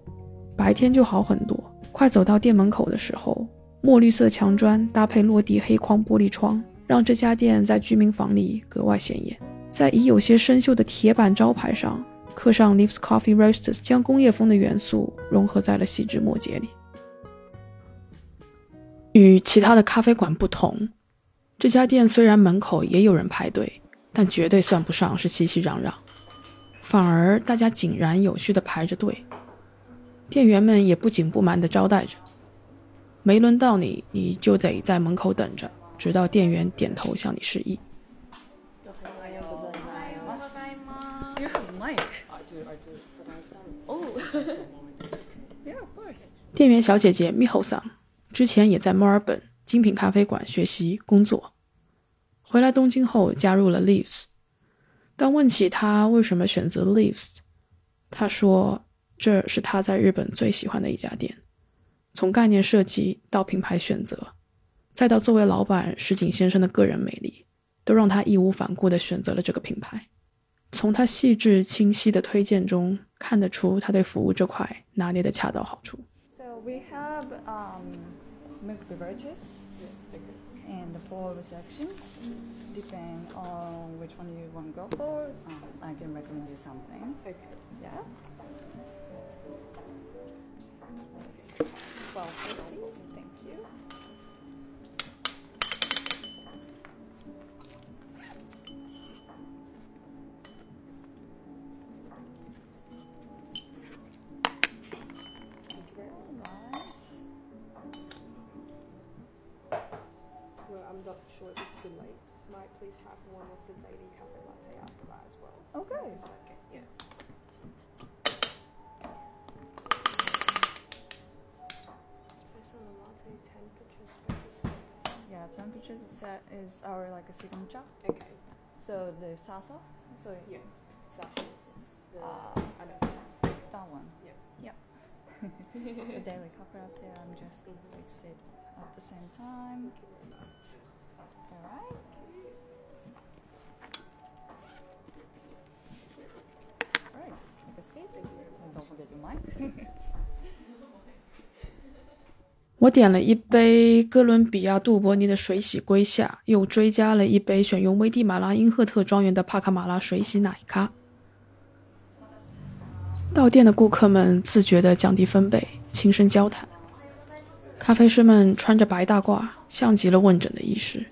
白天就好很多。快走到店门口的时候，墨绿色墙砖搭配落地黑框玻璃窗，让这家店在居民房里格外显眼。在已有些生锈的铁板招牌上刻上 Leaves Coffee Roasters，将工业风的元素融合在了细枝末节里。与其他的咖啡馆不同，这家店虽然门口也有人排队，但绝对算不上是熙熙攘攘，反而大家井然有序地排着队，店员们也不紧不慢地招待着。没轮到你，你就得在门口等着，直到店员点头向你示意。Oh. 店员小姐姐 Miho 桑之前也在墨尔本精品咖啡馆学习工作，回来东京后加入了 Leaves。当问起他为什么选择 Leaves，他说这是他在日本最喜欢的一家店，从概念设计到品牌选择，再到作为老板石井先生的个人魅力，都让他义无反顾地选择了这个品牌。从他细致清晰的推荐中看得出，他对服务这块拿捏的恰到好处。So we have um, milk beverages and the four sections depend on which one you want to go for um, i can recommend you something. Okay. Yeah. 1250 our like a signature. Okay. So the salsa. So Yeah. Sashes is the uh, I know. that one. Yeah. Yeah. so daily latte. I'm just fix it at the same time. All right. All right. Take a seat. And don't forget your mic. 我点了一杯哥伦比亚杜博尼的水洗龟下，又追加了一杯选用危地马拉因赫特庄园的帕卡马拉水洗奶咖。到店的顾客们自觉地降低分贝，轻声交谈。咖啡师们穿着白大褂，像极了问诊的医师。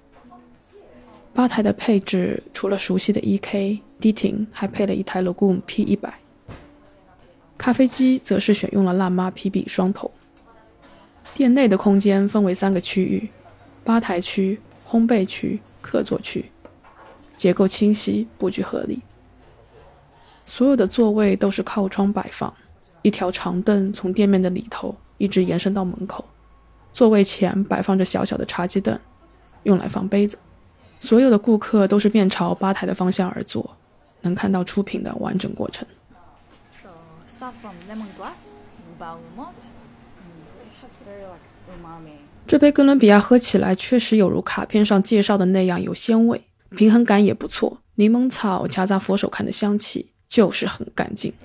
吧台的配置除了熟悉的 E.K、迪廷，还配了一台 Lagoon P 一百。咖啡机则是选用了辣妈 PB 双头。店内的空间分为三个区域：吧台区、烘焙区、客座区，结构清晰，布局合理。所有的座位都是靠窗摆放，一条长凳从店面的里头一直延伸到门口。座位前摆放着小小的茶几凳，用来放杯子。所有的顾客都是面朝吧台的方向而坐，能看到出品的完整过程。So start from lemongrass, bergamot. Mm, it has very like umami. 这杯哥伦比亚喝起来确实有如卡片上介绍的那样，有鲜味，平衡感也不错。柠檬草夹杂佛手柑的香气，就是很干净。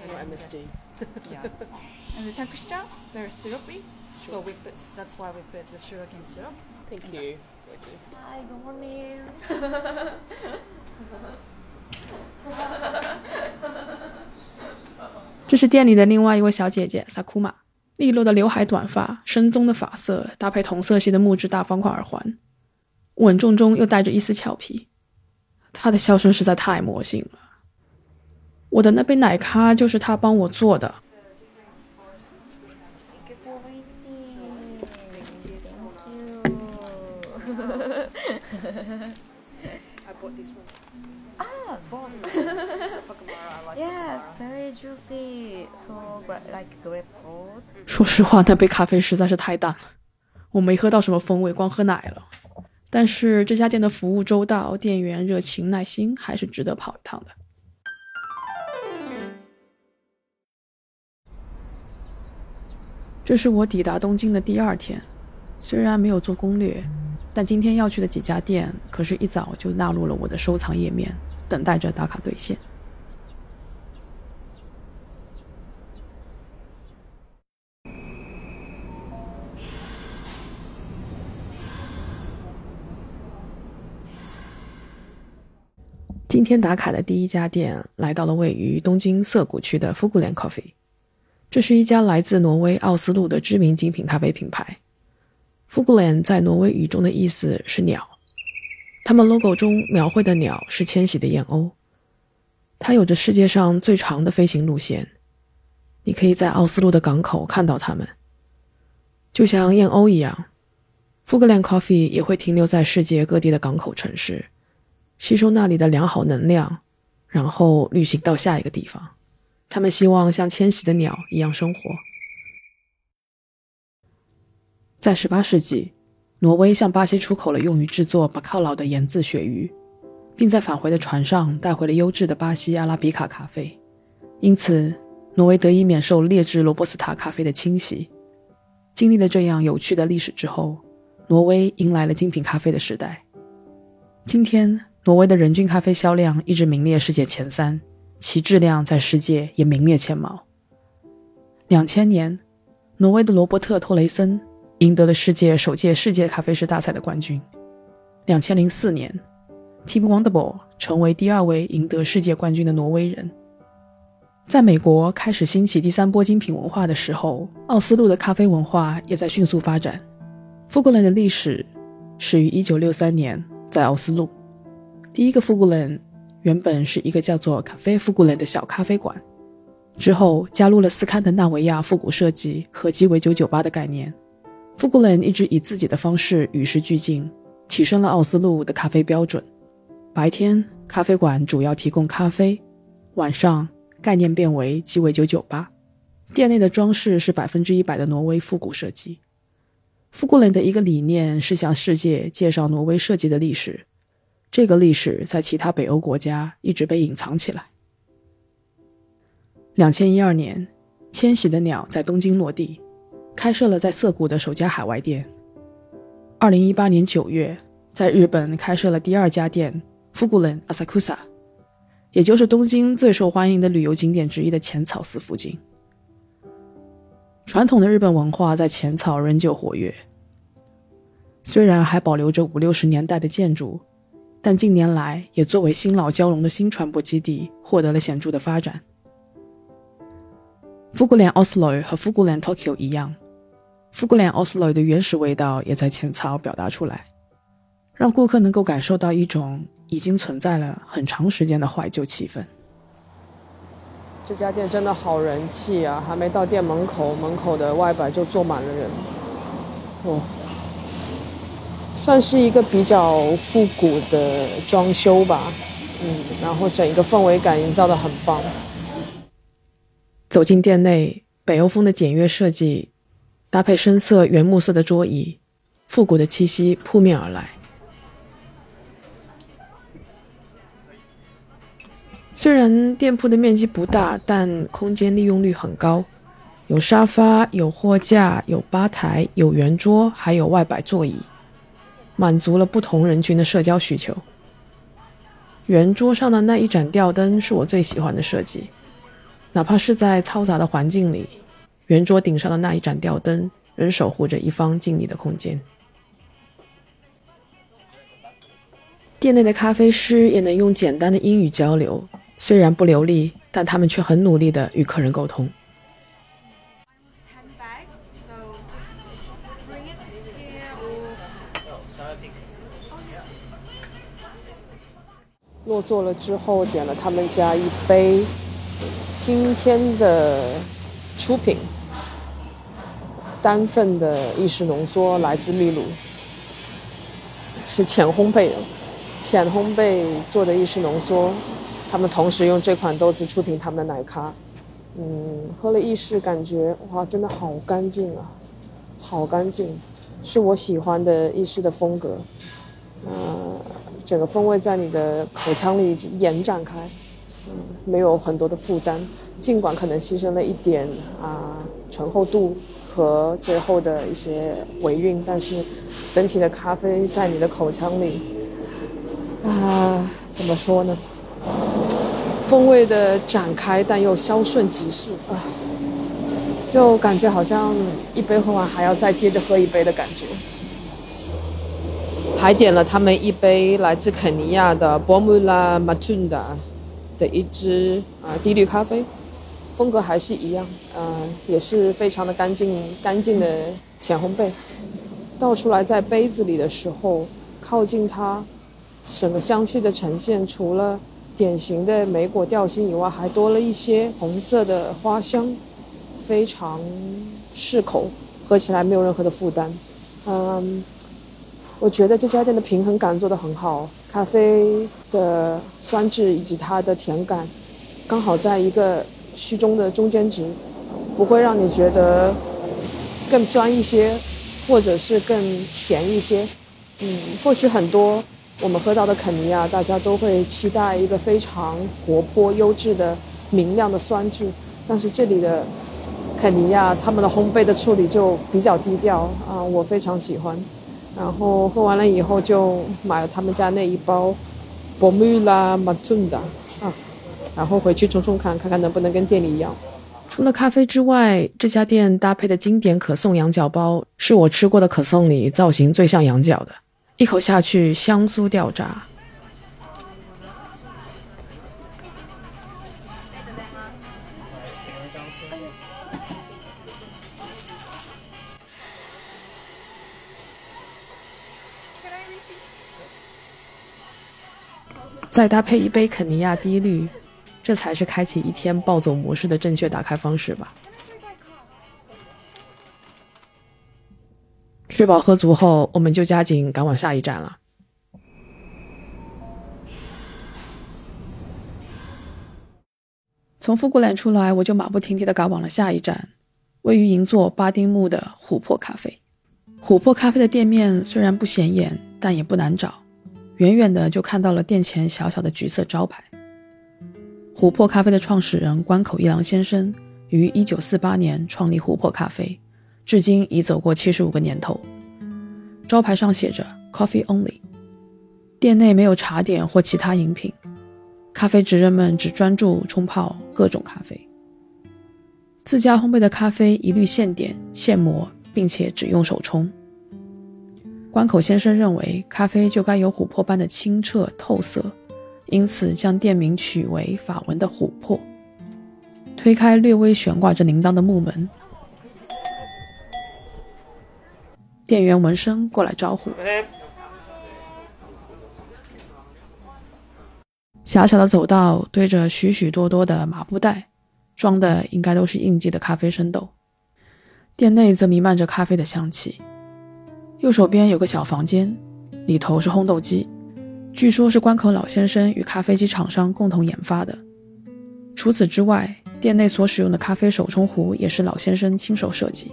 这是店里的另外一位小姐姐，萨库玛。利落的刘海短发，深棕的发色，搭配同色系的木质大方块耳环，稳重中又带着一丝俏皮。他的笑声实在太魔性了。我的那杯奶咖就是他帮我做的。Yes, very juicy. So gra- like grapefruit. 说实话，那杯咖啡实在是太淡了，我没喝到什么风味，光喝奶了。但是这家店的服务周到，店员热情耐心，还是值得跑一趟的。这是我抵达东京的第二天，虽然没有做攻略，但今天要去的几家店可是一早就纳入了我的收藏页面，等待着打卡兑现。今天打卡的第一家店来到了位于东京涩谷区的 Fugulan Coffee，这是一家来自挪威奥斯陆的知名精品咖啡品牌。Fugulan 在挪威语中的意思是鸟，他们 logo 中描绘的鸟是迁徙的燕鸥，它有着世界上最长的飞行路线，你可以在奥斯陆的港口看到它们，就像燕鸥一样。Fugulan Coffee 也会停留在世界各地的港口城市。吸收那里的良好能量，然后旅行到下一个地方。他们希望像迁徙的鸟一样生活。在18世纪，挪威向巴西出口了用于制作巴靠老的盐渍鳕鱼，并在返回的船上带回了优质的巴西阿拉比卡咖啡。因此，挪威得以免受劣质罗伯斯塔咖啡的侵袭。经历了这样有趣的历史之后，挪威迎来了精品咖啡的时代。今天。挪威的人均咖啡销量一直名列世界前三，其质量在世界也名列前茅。两千年，挪威的罗伯特·托雷森赢得了世界首届世界咖啡师大赛的冠军。两千零四年，Tim Wonderboy 成为第二位赢得世界冠军的挪威人。在美国开始兴起第三波精品文化的时候，奥斯陆的咖啡文化也在迅速发展。富格兰的历史始于1963年，在奥斯陆。第一个富古伦原本是一个叫做咖啡富古伦的小咖啡馆，之后加入了斯堪的纳维亚复古设计和鸡尾酒酒吧的概念。富古伦一直以自己的方式与时俱进，提升了奥斯陆的咖啡标准。白天咖啡馆主要提供咖啡，晚上概念变为鸡尾酒酒吧。店内的装饰是百分之一百的挪威复古设计。富古伦的一个理念是向世界介绍挪威设计的历史。这个历史在其他北欧国家一直被隐藏起来。两千一二年，迁徙的鸟在东京落地，开设了在涩谷的首家海外店。二零一八年九月，在日本开设了第二家店 Fugulan Asakusa，也就是东京最受欢迎的旅游景点之一的浅草寺附近。传统的日本文化在浅草仍旧活跃，虽然还保留着五六十年代的建筑。但近年来也作为新老交融的新传播基地获得了显著的发展。复古脸 Oslo 和复古脸 Tokyo 一样，复古脸 Oslo 的原始味道也在前槽表达出来，让顾客能够感受到一种已经存在了很长时间的怀旧气氛。这家店真的好人气啊！还没到店门口，门口的外摆就坐满了人。哦，算是一个比较复古的装修吧，嗯，然后整一个氛围感营造的很棒。走进店内，北欧风的简约设计，搭配深色原木色的桌椅，复古的气息扑面而来。虽然店铺的面积不大，但空间利用率很高，有沙发、有货架、有吧台、有圆桌，还有外摆座椅，满足了不同人群的社交需求。圆桌上的那一盏吊灯是我最喜欢的设计，哪怕是在嘈杂的环境里，圆桌顶上的那一盏吊灯仍守护着一方静谧的空间。店内的咖啡师也能用简单的英语交流。虽然不流利，但他们却很努力的与客人沟通。落座了之后，点了他们家一杯今天的出品，单份的意式浓缩，来自秘鲁，是浅烘焙的，浅烘焙做的意式浓缩。他们同时用这款豆子出品他们的奶咖，嗯，喝了意式感觉哇，真的好干净啊，好干净，是我喜欢的意式的风格，呃，整个风味在你的口腔里延展开，嗯，没有很多的负担，尽管可能牺牲了一点啊醇厚度和最后的一些尾韵，但是整体的咖啡在你的口腔里，啊，怎么说呢？风味的展开，但又消顺即逝啊，就感觉好像一杯喝完还要再接着喝一杯的感觉。还点了他们一杯来自肯尼亚的 Bomula Matunda 的一支啊低滤咖啡，风格还是一样，嗯，也是非常的干净干净的浅烘焙。倒出来在杯子里的时候，靠近它，整个香气的呈现，除了典型的莓果调性以外，还多了一些红色的花香，非常适口，喝起来没有任何的负担。嗯，我觉得这家店的平衡感做得很好，咖啡的酸质以及它的甜感，刚好在一个区中的中间值，不会让你觉得更酸一些，或者是更甜一些。嗯，或许很多。我们喝到的肯尼亚，大家都会期待一个非常活泼、优质的、明亮的酸质，但是这里的肯尼亚，他们的烘焙的处理就比较低调啊，我非常喜欢。然后喝完了以后，就买了他们家那一包 Bomula Matunda 啊，然后回去冲冲看，看看能不能跟店里一样。除了咖啡之外，这家店搭配的经典可颂羊角包，是我吃过的可颂里造型最像羊角的。一口下去，香酥掉渣。再搭配一杯肯尼亚低滤，这才是开启一天暴走模式的正确打开方式吧。吃饱喝足后，我们就加紧赶往下一站了。从富古兰出来，我就马不停蹄的赶往了下一站，位于银座巴丁木的琥珀咖啡。琥珀咖啡的店面虽然不显眼，但也不难找，远远的就看到了店前小小的橘色招牌。琥珀咖啡的创始人关口一郎先生于一九四八年创立琥珀咖啡。至今已走过七十五个年头，招牌上写着 “Coffee Only”，店内没有茶点或其他饮品，咖啡职人们只专注冲泡各种咖啡。自家烘焙的咖啡一律现点现磨，并且只用手冲。关口先生认为咖啡就该有琥珀般的清澈透色，因此将店名取为法文的“琥珀”。推开略微悬挂着铃铛的木门，店员闻声过来招呼。狭小的走道堆着许许多多的麻布袋，装的应该都是应季的咖啡生豆。店内则弥漫着咖啡的香气。右手边有个小房间，里头是烘豆机，据说是关口老先生与咖啡机厂商共同研发的。除此之外，店内所使用的咖啡手冲壶也是老先生亲手设计，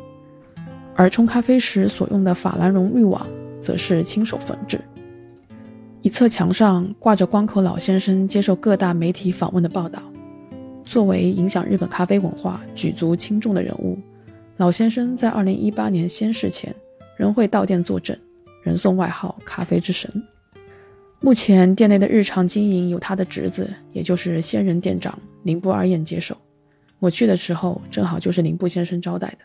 而冲咖啡时所用的法兰绒滤网则是亲手缝制。一侧墙上挂着关口老先生接受各大媒体访问的报道。作为影响日本咖啡文化举足轻重的人物，老先生在2018年仙逝前仍会到店坐镇，人送外号“咖啡之神”。目前店内的日常经营由他的侄子，也就是仙人店长林布二彦接手。我去的时候正好就是林布先生招待的。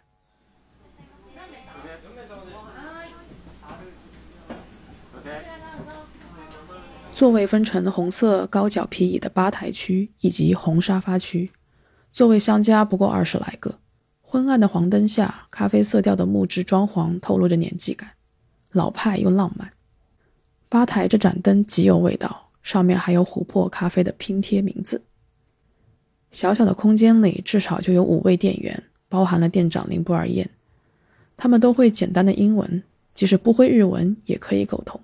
座位分成红色高脚皮椅的吧台区以及红沙发区，座位相加不过二十来个。昏暗的黄灯下，咖啡色调的木质装潢透露着年纪感，老派又浪漫。吧台这盏灯极有味道，上面还有琥珀咖啡的拼贴名字。小小的空间里至少就有五位店员，包含了店长林布尔彦，他们都会简单的英文，即使不会日文也可以沟通。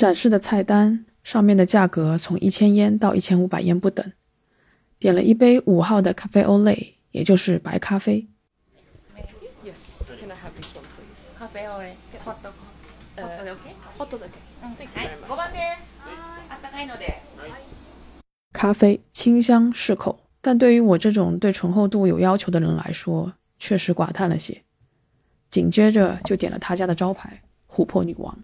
展示的菜单上面的价格从一千烟到一千五百烟不等。点了一杯五号的咖啡欧蕾，也就是白咖啡。Yes, can I have this one, please? カフェオレ、ホット、ホットで OK？ホットだけ。うん、はい、五番です。あったかいので。咖啡清香适口，但对于我这种对醇厚度有要求的人来说，确实寡淡了些。紧接着就点了他家的招牌琥珀女王。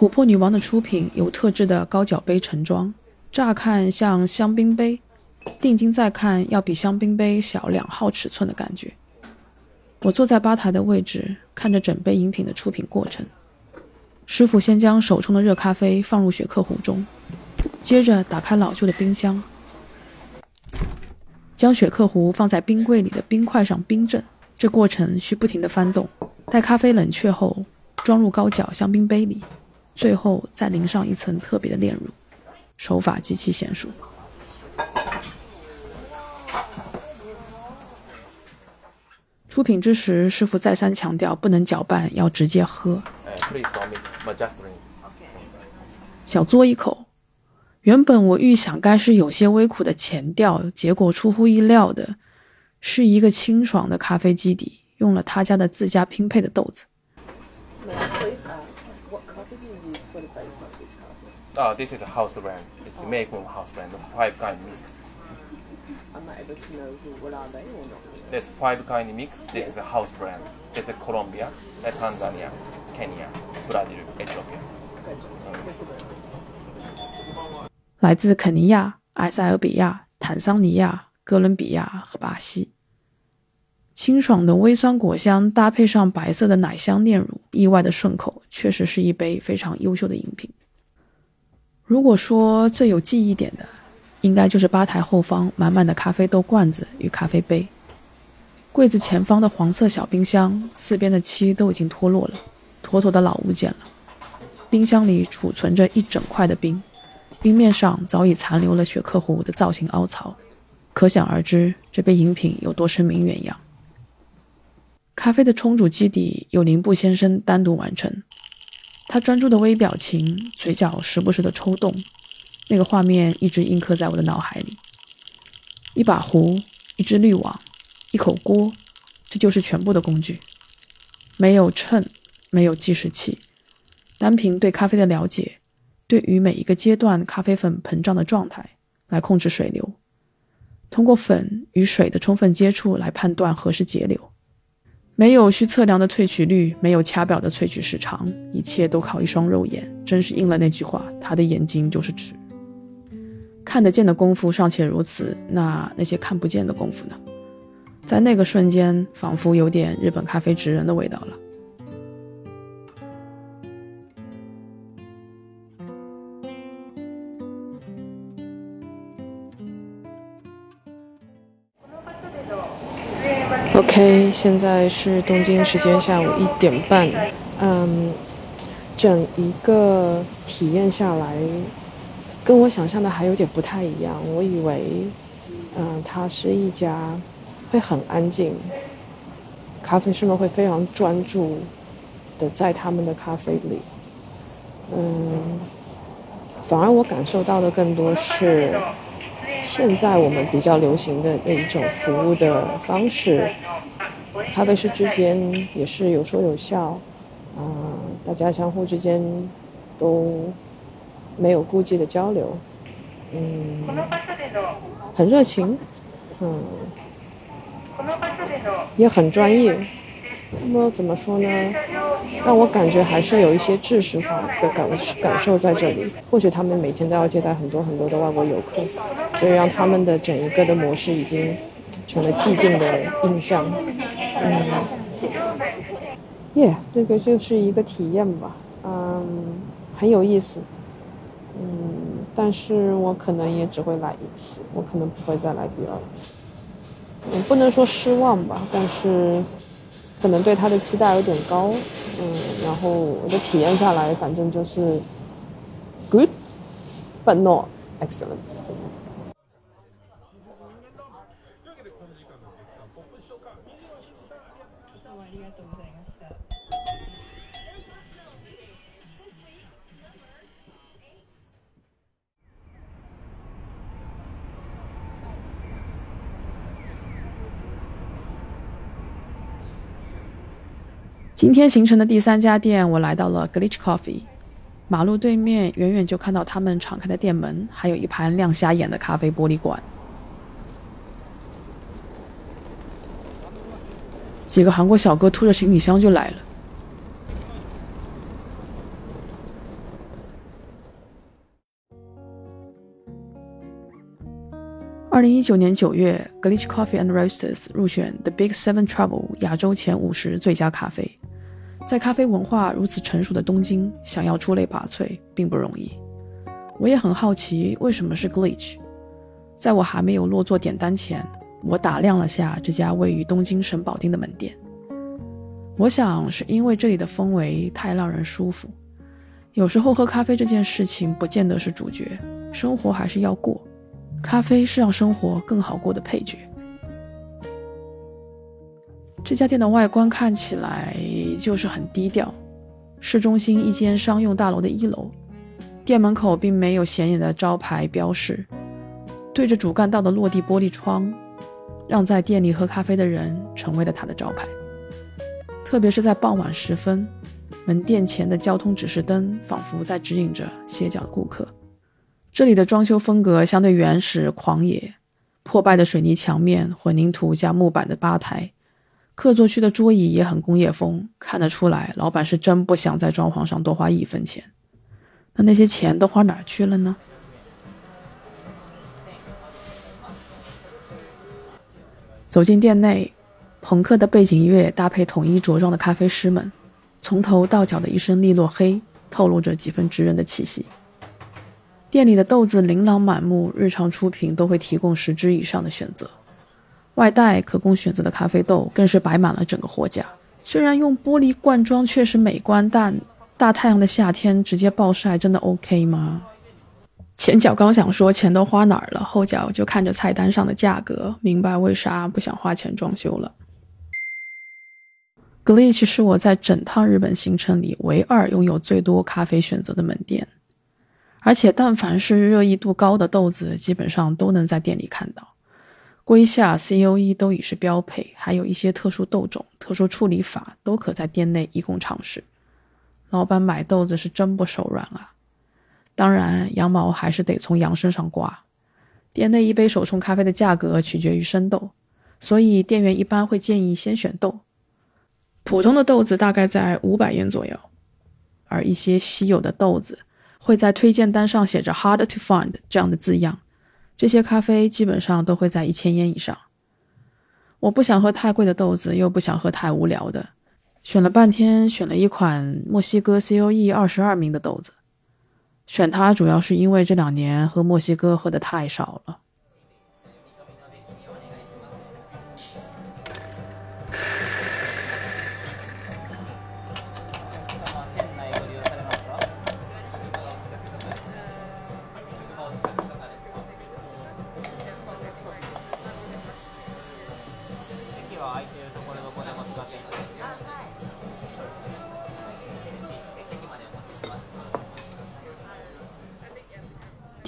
琥珀女王的出品有特制的高脚杯盛装。乍看像香槟杯，定睛再看，要比香槟杯小两号尺寸的感觉。我坐在吧台的位置，看着整杯饮品的出品过程。师傅先将手冲的热咖啡放入雪克壶中，接着打开老旧的冰箱，将雪克壶放在冰柜里的冰块上冰镇。这过程需不停地翻动，待咖啡冷却后，装入高脚香槟杯里，最后再淋上一层特别的炼乳。手法极其娴熟。出品之时，师傅再三强调不能搅拌，要直接喝。小嘬一口，原本我预想该是有些微苦的前调，结果出乎意料的是一个清爽的咖啡基底，用了他家的自家拼配的豆子。Uh, this is a house brand. It's the made from house brand, the five kind mix. I'm not able to know who, what are they or not. There's five kind mix. This is a house brand. This is Colombia, uh, Tanzania, Kenya, Brazil, Ethiopia. 来自肯尼亚、埃塞俄比亚、坦桑尼亚、哥伦比亚和巴西。清爽的微酸果香搭配上白色的奶香炼乳，意外的顺口，确实是一杯非常优秀的饮品。如果说最有记忆点的，应该就是吧台后方满满的咖啡豆罐子与咖啡杯。柜子前方的黄色小冰箱，四边的漆都已经脱落了，妥妥的老物件了。冰箱里储存着一整块的冰，冰面上早已残留了雪克壶的造型凹槽，可想而知这杯饮品有多声名远扬。咖啡的冲煮基底由林布先生单独完成。他专注的微表情，嘴角时不时的抽动，那个画面一直印刻在我的脑海里。一把壶，一只滤网，一口锅，这就是全部的工具。没有秤，没有计时器，单凭对咖啡的了解，对于每一个阶段咖啡粉膨胀的状态来控制水流，通过粉与水的充分接触来判断何时节流。没有需测量的萃取率，没有掐表的萃取时长，一切都靠一双肉眼，真是应了那句话：他的眼睛就是尺。看得见的功夫尚且如此，那那些看不见的功夫呢？在那个瞬间，仿佛有点日本咖啡职人的味道了。OK，现在是东京时间下午一点半。嗯，整一个体验下来，跟我想象的还有点不太一样。我以为，嗯，它是一家会很安静，咖啡师们会非常专注的在他们的咖啡里。嗯，反而我感受到的更多是。现在我们比较流行的那一种服务的方式，咖啡师之间也是有说有笑，啊，大家相互之间都没有顾忌的交流，嗯，很热情，嗯，也很专业。那么怎么说呢？让我感觉还是有一些知识化的感感受在这里。或许他们每天都要接待很多很多的外国游客，所以让他们的整一个的模式已经成了既定的印象。嗯，耶，这个就是一个体验吧。嗯，很有意思。嗯，但是我可能也只会来一次，我可能不会再来第二次。嗯，不能说失望吧，但是。可能对它的期待有点高，嗯，然后我的体验下来，反正就是 good，but not excellent。今天行程的第三家店，我来到了 Glitch Coffee。马路对面，远远就看到他们敞开的店门，还有一盘亮瞎眼的咖啡玻璃罐。几个韩国小哥拖着行李箱就来了。二零一九年九月，Glitch Coffee and Roasters 入选 The Big Seven Travel 亚洲前五十最佳咖啡。在咖啡文化如此成熟的东京，想要出类拔萃并不容易。我也很好奇，为什么是 Glitch？在我还没有落座点单前，我打量了下这家位于东京神保町的门店。我想是因为这里的氛围太让人舒服。有时候喝咖啡这件事情不见得是主角，生活还是要过，咖啡是让生活更好过的配角。这家店的外观看起来就是很低调，市中心一间商用大楼的一楼，店门口并没有显眼的招牌标识，对着主干道的落地玻璃窗，让在店里喝咖啡的人成为了它的招牌。特别是在傍晚时分，门店前的交通指示灯仿佛在指引着歇脚的顾客。这里的装修风格相对原始狂野，破败的水泥墙面、混凝土加木板的吧台。客座区的桌椅也很工业风，看得出来，老板是真不想在装潢上多花一分钱。那那些钱都花哪儿去了呢？走进店内，朋克的背景音乐搭配统一着装的咖啡师们，从头到脚的一身利落黑，透露着几分职人的气息。店里的豆子琳琅满目，日常出品都会提供十支以上的选择。外带可供选择的咖啡豆更是摆满了整个货架。虽然用玻璃罐装确实美观，但大太阳的夏天直接暴晒真的 OK 吗？前脚刚想说钱都花哪儿了，后脚就看着菜单上的价格，明白为啥不想花钱装修了。Glitch 是我在整趟日本行程里唯二拥有最多咖啡选择的门店，而且但凡是热议度高的豆子，基本上都能在店里看到。瑰夏 C O E 都已是标配，还有一些特殊豆种、特殊处理法都可在店内一供尝试。老板买豆子是真不手软啊！当然，羊毛还是得从羊身上刮。店内一杯手冲咖啡的价格取决于生豆，所以店员一般会建议先选豆。普通的豆子大概在五百元左右，而一些稀有的豆子会在推荐单上写着 “hard to find” 这样的字样。这些咖啡基本上都会在一千烟以上。我不想喝太贵的豆子，又不想喝太无聊的，选了半天，选了一款墨西哥 COE 二十二名的豆子。选它主要是因为这两年喝墨西哥喝的太少了。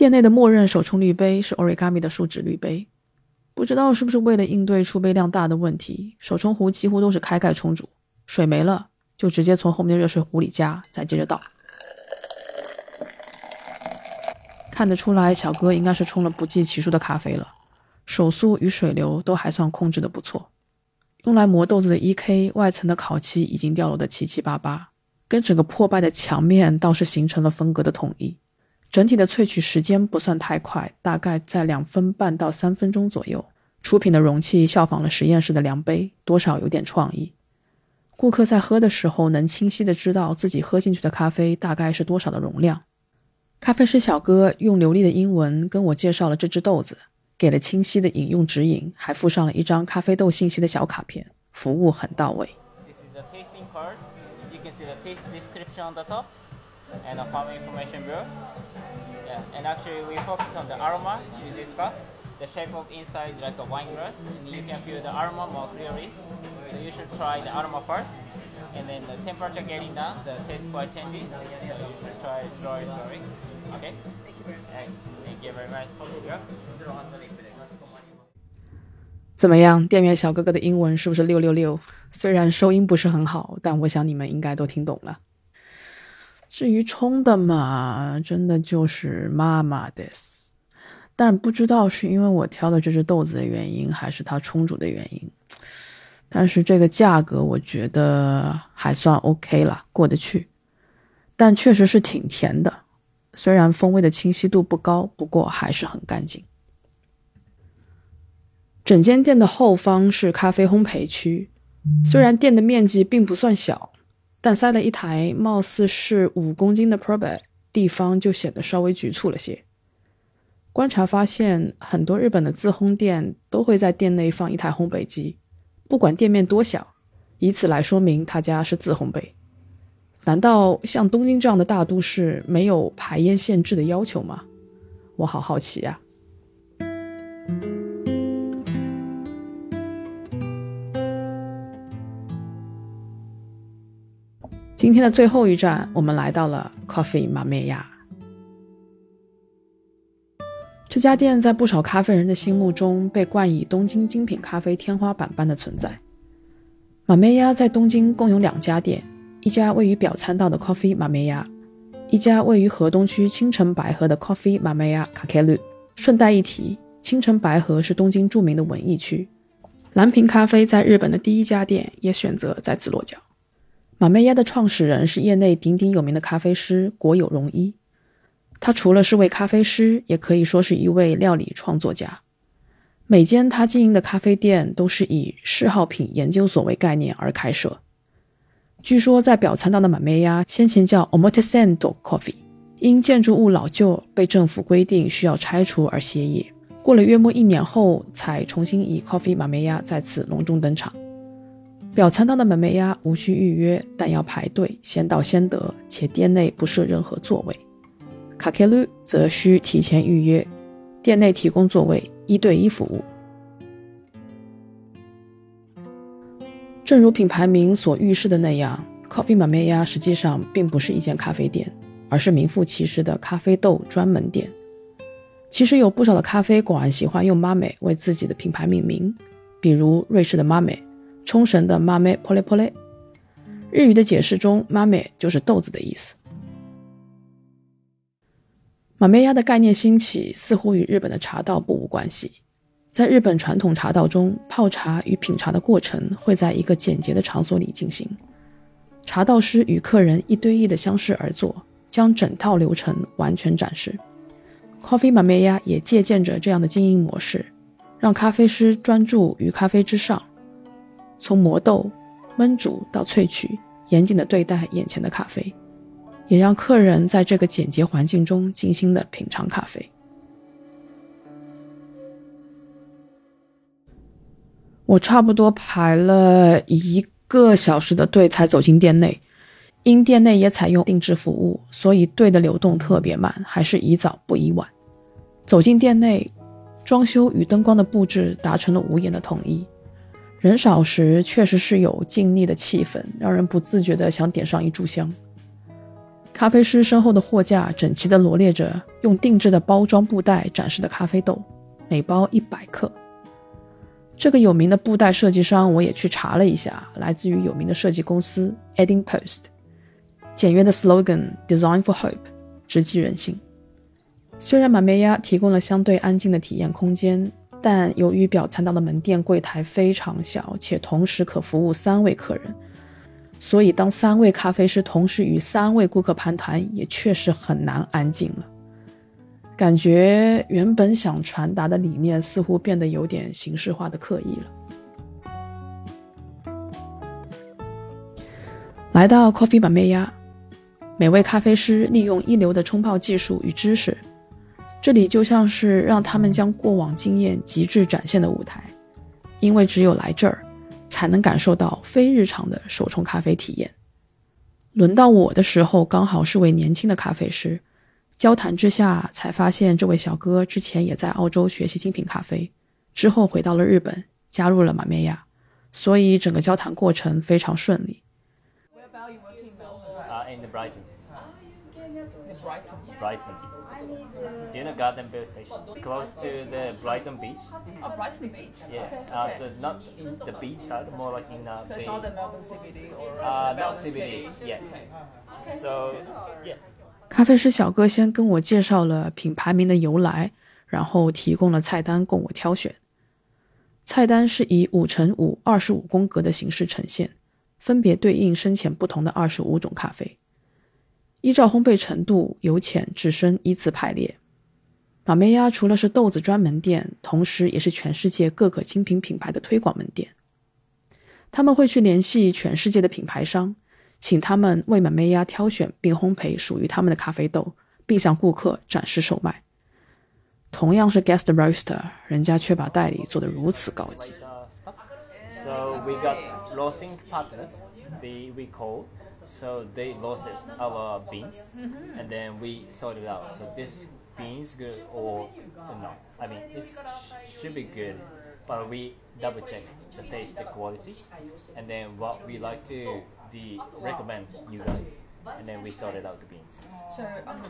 店内的默认手冲滤杯是 Origami 的树脂滤杯，不知道是不是为了应对出杯量大的问题，手冲壶几乎都是开盖冲煮，水没了就直接从后面的热水壶里加，再接着倒。看得出来，小哥应该是冲了不计其数的咖啡了，手速与水流都还算控制的不错。用来磨豆子的 E.K 外层的烤漆已经掉落的七七八八，跟整个破败的墙面倒是形成了风格的统一。整体的萃取时间不算太快，大概在两分半到三分钟左右。出品的容器效仿了实验室的量杯，多少有点创意。顾客在喝的时候能清晰的知道自己喝进去的咖啡大概是多少的容量。咖啡师小哥用流利的英文跟我介绍了这只豆子，给了清晰的饮用指引，还附上了一张咖啡豆信息的小卡片，服务很到位。This is the tasting card. You can see the taste description on the top and a farm information bureau. Yeah, and actually we focus on the aroma with this cup. The shape of inside is like a wine glass, and you can feel the aroma more clearly. So you should try the aroma first, and then the temperature getting down, the taste quite changing. So you should try slowly, slowly. Okay? Thank you very much. Thank you very much. Yeah. 怎么样，店员小哥哥的英文是不是六六六？虽然收音不是很好，但我想你们应该都听懂了。 至于冲的嘛，真的就是妈妈的，但不知道是因为我挑的这只豆子的原因，还是它冲煮的原因。但是这个价格我觉得还算 OK 了，过得去。但确实是挺甜的，虽然风味的清晰度不高，不过还是很干净。整间店的后方是咖啡烘焙区，虽然店的面积并不算小。但塞了一台貌似是五公斤的 Probe，地方就显得稍微局促了些。观察发现，很多日本的自烘店都会在店内放一台烘焙机，不管店面多小，以此来说明他家是自烘焙。难道像东京这样的大都市没有排烟限制的要求吗？我好好奇啊！今天的最后一站，我们来到了 Coffee 马梅亚。这家店在不少咖啡人的心目中被冠以东京精品咖啡天花板般的存在。马梅亚在东京共有两家店，一家位于表参道的 Coffee 马梅亚，一家位于河东区青城白河的 Coffee 马梅亚卡凯鲁。顺带一提，青城白河是东京著名的文艺区，蓝瓶咖啡在日本的第一家店也选择在此落脚。马梅亚的创始人是业内鼎鼎有名的咖啡师国有荣一，他除了是位咖啡师，也可以说是一位料理创作家。每间他经营的咖啡店都是以嗜好品研究所为概念而开设。据说在表参道的马梅亚先前叫 Omotesando Coffee，因建筑物老旧被政府规定需要拆除而歇业。过了约莫一年后，才重新以 Coffee 马梅亚再次隆重登场。表参道的门梅鸭无需预约，但要排队，先到先得，且店内不设任何座位。卡克鲁则需提前预约，店内提供座位，一对一服务。正如品牌名所预示的那样，Coffee 马梅鸭实际上并不是一间咖啡店，而是名副其实的咖啡豆专门店。其实有不少的咖啡馆喜欢用“妈美”为自己的品牌命名，比如瑞士的“”。冲绳的 “mame pole pole”，日语的解释中，“mame” 就是豆子的意思。马梅鸭的概念兴起，似乎与日本的茶道不无关系。在日本传统茶道中，泡茶与品茶的过程会在一个简洁的场所里进行，茶道师与客人一对一的相视而坐，将整套流程完全展示。Coffee Mamiya 也借鉴着这样的经营模式，让咖啡师专注于咖啡之上，从磨豆、焖煮到萃取，严谨地对待眼前的咖啡，也让客人在这个简洁环境中静心地品尝咖啡。我差不多排了一个小时的队才走进店内，因店内也采用定制服务，所以队的流动特别慢，还是宜早不宜晚。走进店内，装修与灯光的布置达成了无言的统一。人少时确实是有静谧的气氛，让人不自觉地想点上一炷香。咖啡师身后的货架整齐地罗列着用定制的包装布袋展示的咖啡豆，每包一百克。这个有名的布袋设计商，我也去查了一下，来自于有名的设计公司 Edding Post。简约的 slogan “Design for Hope”，直击人心。虽然马梅亚提供了相对安静的体验空间，但由于表参道的门店柜台非常小，且同时可服务三位客人，所以当三位咖啡师同时与三位顾客攀谈，也确实很难安静了。感觉原本想传达的理念似乎变得有点形式化的刻意了。来到 Coffee 板妹鸭，每位咖啡师利用一流的冲泡技术与知识，这里就像是让他们将过往经验极致展现的舞台，因为只有来这儿，才能感受到非日常的手冲咖啡体验。轮到我的时候，刚好是位年轻的咖啡师。交谈之下，才发现这位小哥之前也在澳洲学习精品咖啡，之后回到了日本，加入了马面亚，所以整个交谈过程非常顺利。Uh, in the Brighton. Brighton. You know Garden Bill Station? Close to the Brighton Beach. Oh, Brighton Beach. Yeah. Okay. Uh, so not in the beach side, more like in uh, So it's not the Melbourne CBD or Uh, not CBD. Yeah. Okay. So yeah. 咖啡师小哥先跟我介绍了品牌名的由来，然后提供了菜单供我挑选。菜单是以五乘五二十五宫格的形式呈现，分别对应深浅不同的二十五种咖啡，依照烘焙程度由浅至深依次排列。马梅亚除了是豆子专门店，同时也是全世界各个精品品牌的推广门店。他们会去联系全世界的品牌商。请他们为满梅亚挑选并烘焙属于他们的咖啡豆，并向顾客展示售卖。同样是 guest roaster，人家却把代理做得如此高级。So we got roasting partners. They we call. So they roasted our beans, and then we sorted out. So this beans good or no? I mean, it should be good, but we double check the taste, the quality, and then what we like to the recommend you guys, and then we sorted out the beans. So um,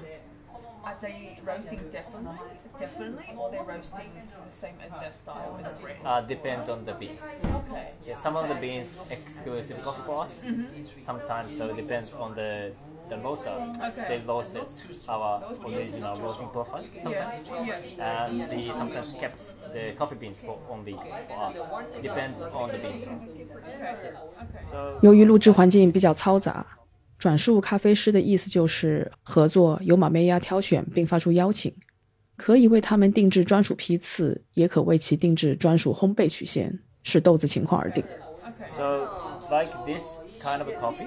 are they roasting differently, differently, or they're roasting the same as their style as a brand? Uh, depends on the beans. Okay. Yeah, some of the beans exclusive coffee for us. Sometimes, so it depends on the the roaster. Okay. They roasted our original roasting profile Yeah. sometimes, Yeah. and they sometimes kept the coffee beans for only for us. Depends on the beans. Okay. Okay. So 由于录制环境比较嘈杂， 转述咖啡师的意思就是合作由马梅亚挑选并发出邀请，可以为他们定制专属批次，也可为其定制专属烘焙曲线，视豆子情况而定。So, like this kind of a coffee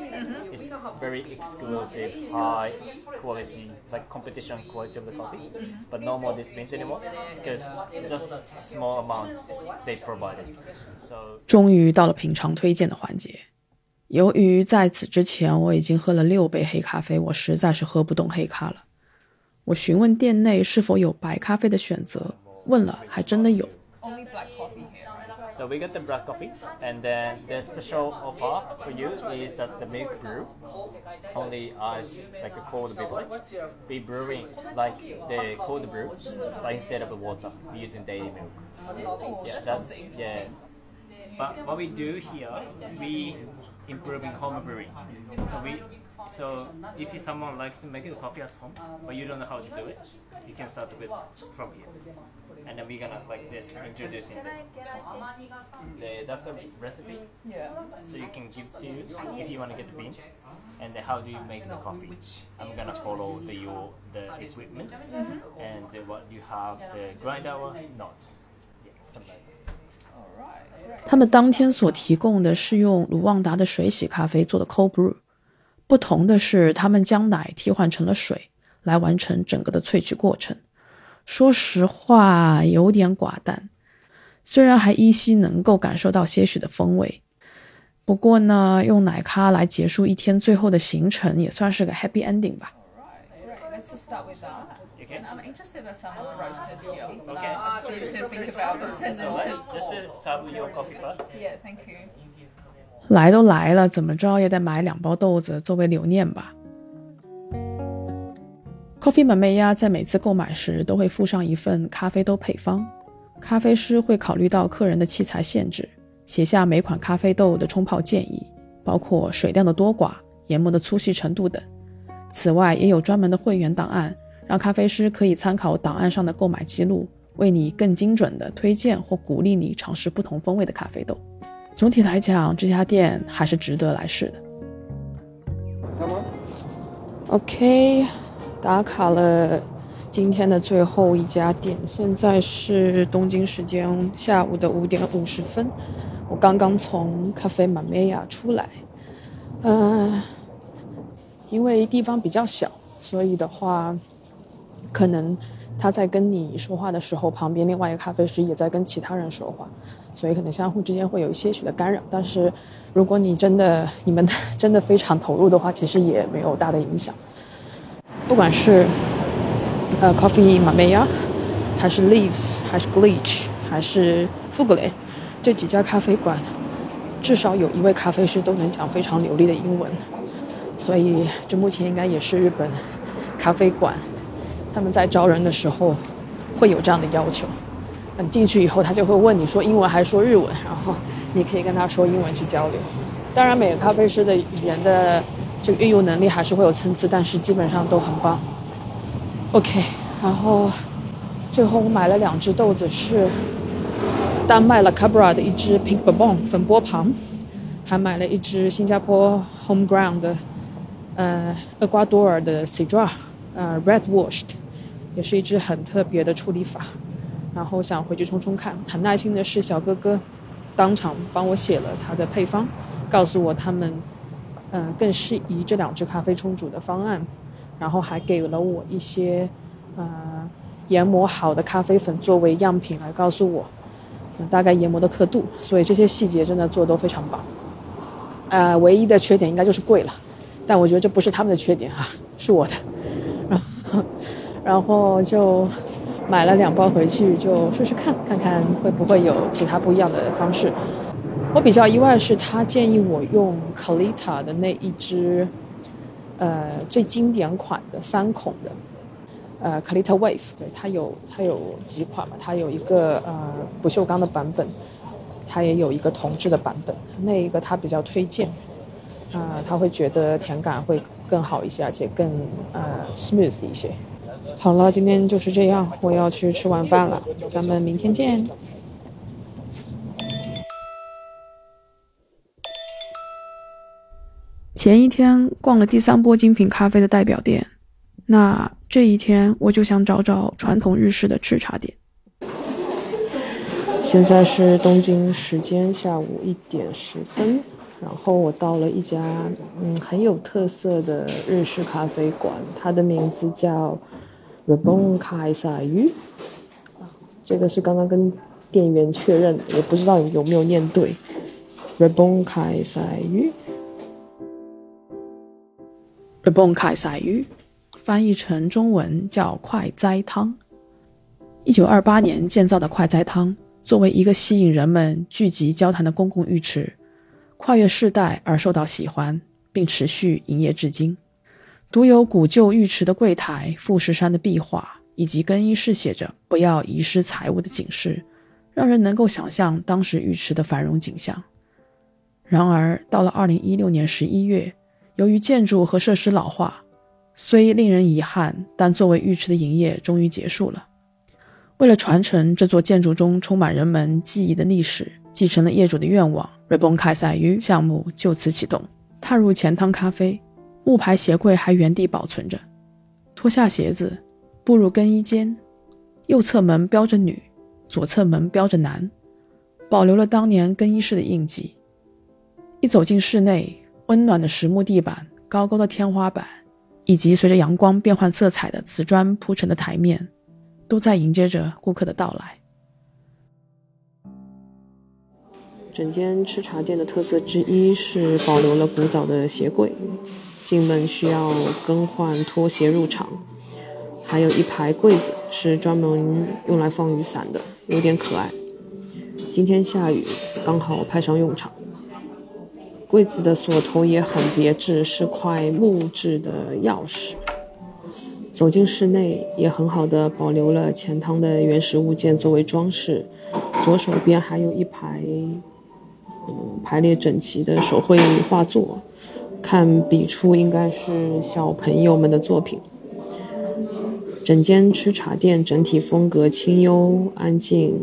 is very exclusive, high quality, like competition quality of the coffee. But no more this beans anymore because just small amount they provided. So 终于到了品尝推荐的环节。由于在此之前我已经喝了六杯黑咖啡，我实在是喝不动黑咖了。我询问店内是否有白咖啡的选择，问了，还真的有。 Only black coffee here, right? So we got the black coffee, and then the special offer for you is that the milk brew, only ice like a cold beverage. We brewing like the cold brew, but instead of the water, we using dairy milk. Oh, Yeah, that that's sounds interesting. yeah. But what we do here, we improving home brewing. So we, so if you- someone likes to make the coffee at home, but you don't know how to do it, you can start with from here. And then we're gonna like this introducing the, the that's a recipe. Yeah. So you can give to you if you want to get the beans. And then how do you make the coffee? I'm gonna follow the your the equipment mm-hmm. and the, what you have the grinder or not. Yeah, something like. 他们当天所提供的是用卢旺达的水洗咖啡做的 cold brew，不同的是，他们将奶替换成了水，来完成整个的萃取过程。说实话，有点寡淡，虽然还依稀能够感受到些许的风味。不过呢，用奶咖来结束一天最后的行程，也算是个 happy ending 吧。Interested in some of the roasters here. Okay. Uh, to, to think about So just serve your coffee first. Yeah, thank you. 来都来了，怎么着也得买两包豆子作为留念吧。Coffee Mania 在每次购买时都会附上一份咖啡豆配方，咖啡师会考虑到客人的器材限制，写下每款咖啡豆的冲泡建议，包括水量的多寡、研磨的粗细程度等。此外，也有专门的会员档案，让咖啡师可以参考档案上的购买记录，为你更精准的推荐或鼓励你尝试不同风味的咖啡豆。总体来讲，这家店还是值得来试的。OK，打卡了今天的最后一家店，现在是东京时间下午的五点五十分。我刚刚从咖啡玛梅亚出来，嗯、因为地方比较小，所以的话，可能他在跟你说话的时候，旁边另外一个咖啡师也在跟其他人说话，所以可能相互之间会有一些许的干扰。但是如果你真的你们真的非常投入的话，其实也没有大的影响。不管是呃 Coffee 马梅亚，还是 Leaves，还是 Glitch，还是 Fugle 这几家咖啡馆，至少有一位咖啡师都能讲非常流利的英文，所以这目前应该也是日本咖啡馆他们在招人的时候会有这样的要求。嗯，进去以后他就会问你说英文还是说日文，然后你可以跟他说英文去交流。当然，每个咖啡师的语言的这个运用能力还是会有参差，但是基本上都很棒。OK，然后最后我买了两只豆子，是丹麦 La Cabra 的一只 Pink Bourbon 粉波旁，还买了一只新加坡 Home Ground 的呃厄瓜多尔的 Cedra 呃 Red Washed，也是一支很特别的处理法。然后想回去冲冲看，很耐心的是小哥哥当场帮我写了它的配方，告诉我他们嗯、呃更适宜这两支咖啡冲煮的方案，然后还给了我一些呃研磨好的咖啡粉作为样品来告诉我、呃大概研磨的刻度，所以这些细节真的做都非常棒。呃，唯一的缺点应该就是贵了，但我觉得这不是他们的缺点哈、是我的。然后就买了两包回去，就试试看，看看会不会有其他不一样的方式。我比较意外是，他建议我用 Kalita 的那一支，呃，最经典款的三孔的，呃，Kalita Wave，对，它有它有几款嘛，它有一个呃不锈钢的版本，它也有一个铜制的版本，那一个他比较推荐，啊、他会觉得甜感会更好一些，而且更呃 smooth 一些。好了，今天就是这样，我要去吃晚饭了，咱们明天见。前一天逛了第三波精品咖啡的代表店，那这一天我就想找找传统日式的吃茶店。现在是东京时间下午一点十分，然后我到了一家嗯很有特色的日式咖啡馆，它的名字叫 Rebon Kai Sa Yu。这个是刚刚跟店员确认的，也不知道有没有念对。Rebon Kai Sa Yu。Rebon Kai Sa Yu，翻译成中文叫快哉汤。一九二八年建造的快哉汤，作为一个吸引人们聚集交谈的公共浴池，跨越世代而受到喜欢，并持续营业至今。独有古旧浴池的柜台、富士山的壁画，以及更衣室写着“不要遗失财物”的警示，让人能够想象当时浴池的繁荣景象。然而，到了二零一六年十一月，由于建筑和设施老化，虽令人遗憾，但作为浴池的营业终于结束了。为了传承这座建筑中充满人们记忆的历史，继承了业主的愿望 r e b o n 凯撒鱼项目就此启动。踏入前汤咖啡，木牌鞋柜还原地保存着。脱下鞋子，步入更衣间，右侧门标着女，左侧门标着男，保留了当年更衣室的印记。一走进室内，温暖的实木地板、高高的天花板，以及随着阳光变换色彩的瓷砖铺成的台面，都在迎接着顾客的到来。整间吃茶店的特色之一是保留了古早的鞋柜，进门需要更换拖鞋入场。还有一排柜子是专门用来放雨伞的，有点可爱。今天下雨，刚好派上用场。柜子的锁头也很别致，是块木质的钥匙。走进室内，也很好的保留了钱汤的原始物件作为装饰。左手边还有一排。嗯，排列整齐的手绘画作，看笔触应该是小朋友们的作品。整间吃茶店整体风格清幽安静，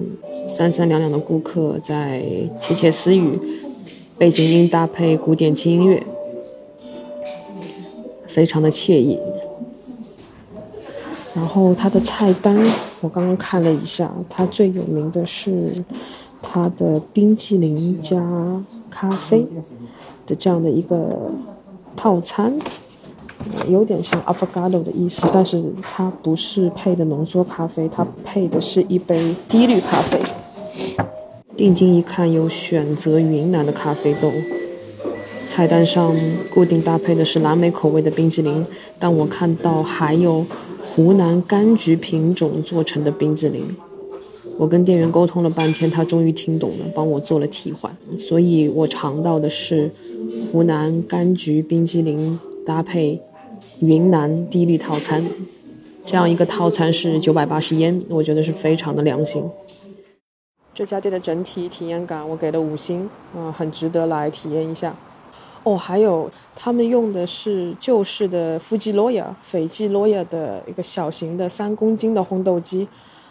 三三两两的顾客在窃窃私语，背景音搭配古典轻音乐，非常的惬意。然后它的菜单我刚刚看了一下，它最有名的是。它的冰淇淋加咖啡的这样的一个套餐，有点像 affogato 的意思，但是它不是配的浓缩咖啡，它配的是一杯低滤咖啡。定睛一看，有选择云南的咖啡豆。菜单上固定搭配的是蓝莓口味的冰淇淋，但我看到还有湖南柑橘品种做成的冰淇淋。我跟店员沟通了半天，他终于听懂了，帮我做了替换。所以我尝到的是湖南柑橘冰激凌搭配云南低滤套餐，这样一个套餐是九百八十烟，我觉得是非常的良心。这家店的整体体验感我给了五星，啊，很值得来体验一下。哦，还有他们用的是旧式的富基罗亚、斐济罗亚的一个小型的三公斤的烘豆机。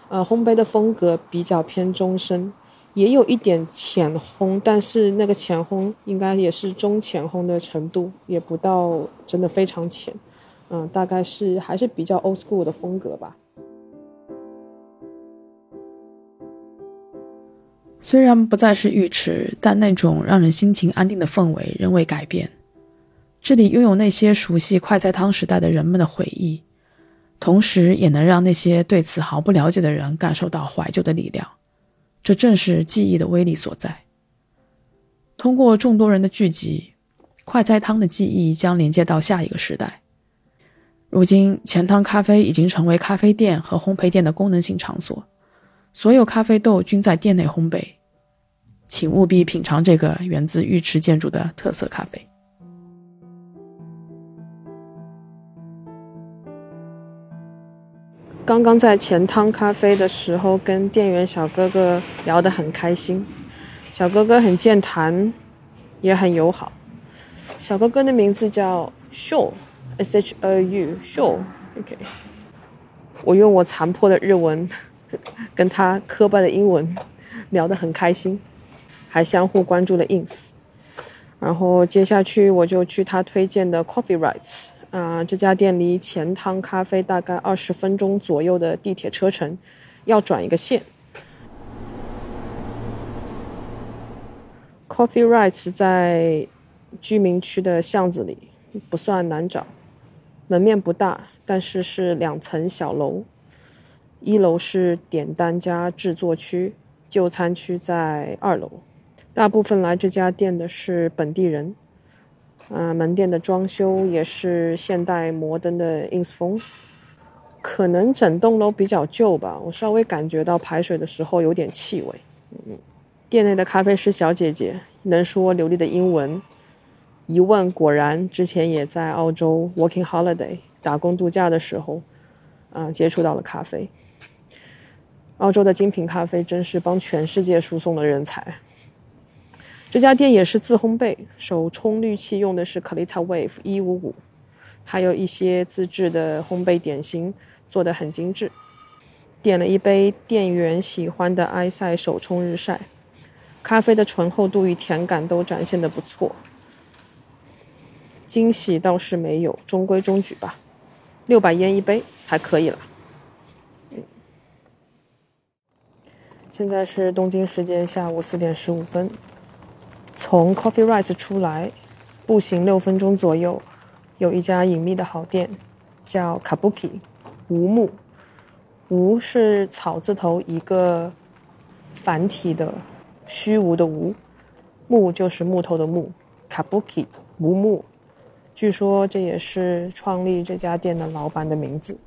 呃，烘焙的风格比较偏中深，也有一点浅烘，但是那个浅烘应该也是中浅烘的程度，也不到真的非常浅。嗯，大概是还是比较 old school 的风格吧。虽然不再是浴池，但那种让人心情安定的氛围仍未改变。这里拥有那些熟悉快菜汤时代的人们的回忆。同时，也能让那些对此毫不了解的人感受到怀旧的力量。这正是记忆的威力所在。通过众多人的聚集，快哉汤的记忆将连接到下一个时代。如今，钱汤咖啡已经成为咖啡店和烘焙店的功能性场所，所有咖啡豆均在店内烘焙。请务必品尝这个源自浴池建筑的特色咖啡。刚刚在钱汤咖啡的时候，跟店员小哥哥聊得很开心。小哥哥很健谈，也很友好。小哥哥的名字叫 Shaw，S H A U，Shaw，OK。我用我残破的日文跟他磕巴的英文聊得很开心，还相互关注了 ins。然后接下去我就去他推荐的 Coffee Rights。啊，这家店离钱汤咖啡大概二十分钟左右的地铁车程，要转一个线。Coffee Rights 在居民区的巷子里，不算难找。门面不大，但是是两层小楼。一楼是点单加制作区，就餐区在二楼。大部分来这家店的是本地人。啊，门店的装修也是现代摩登的 ins 风，可能整栋楼比较旧吧，我稍微感觉到排水的时候有点气味。嗯，店内的咖啡师小姐姐能说流利的英文，一问果然之前也在澳洲 working holiday 打工度假的时候，啊，接触到了咖啡。澳洲的精品咖啡真是帮全世界输送了人才。这家店也是自烘焙，手冲滤器用的是 Kalita Wave 一五五，还有一些自制的烘焙点心，做的很精致。点了一杯店员喜欢的埃塞手冲日晒，咖啡的醇厚度与甜感都展现的不错。惊喜倒是没有，中规中矩吧，六百烟一杯，还可以了。现在是东京时间下午四点十五分。从 Coffee Rice 出来，步行六分钟左右，有一家隐秘的好店，叫 Kabuki 无木。无是草字头一个繁体的虚无的无，木就是木头的木。Kabuki 无木，据说这也是创立这家店的老板的名字。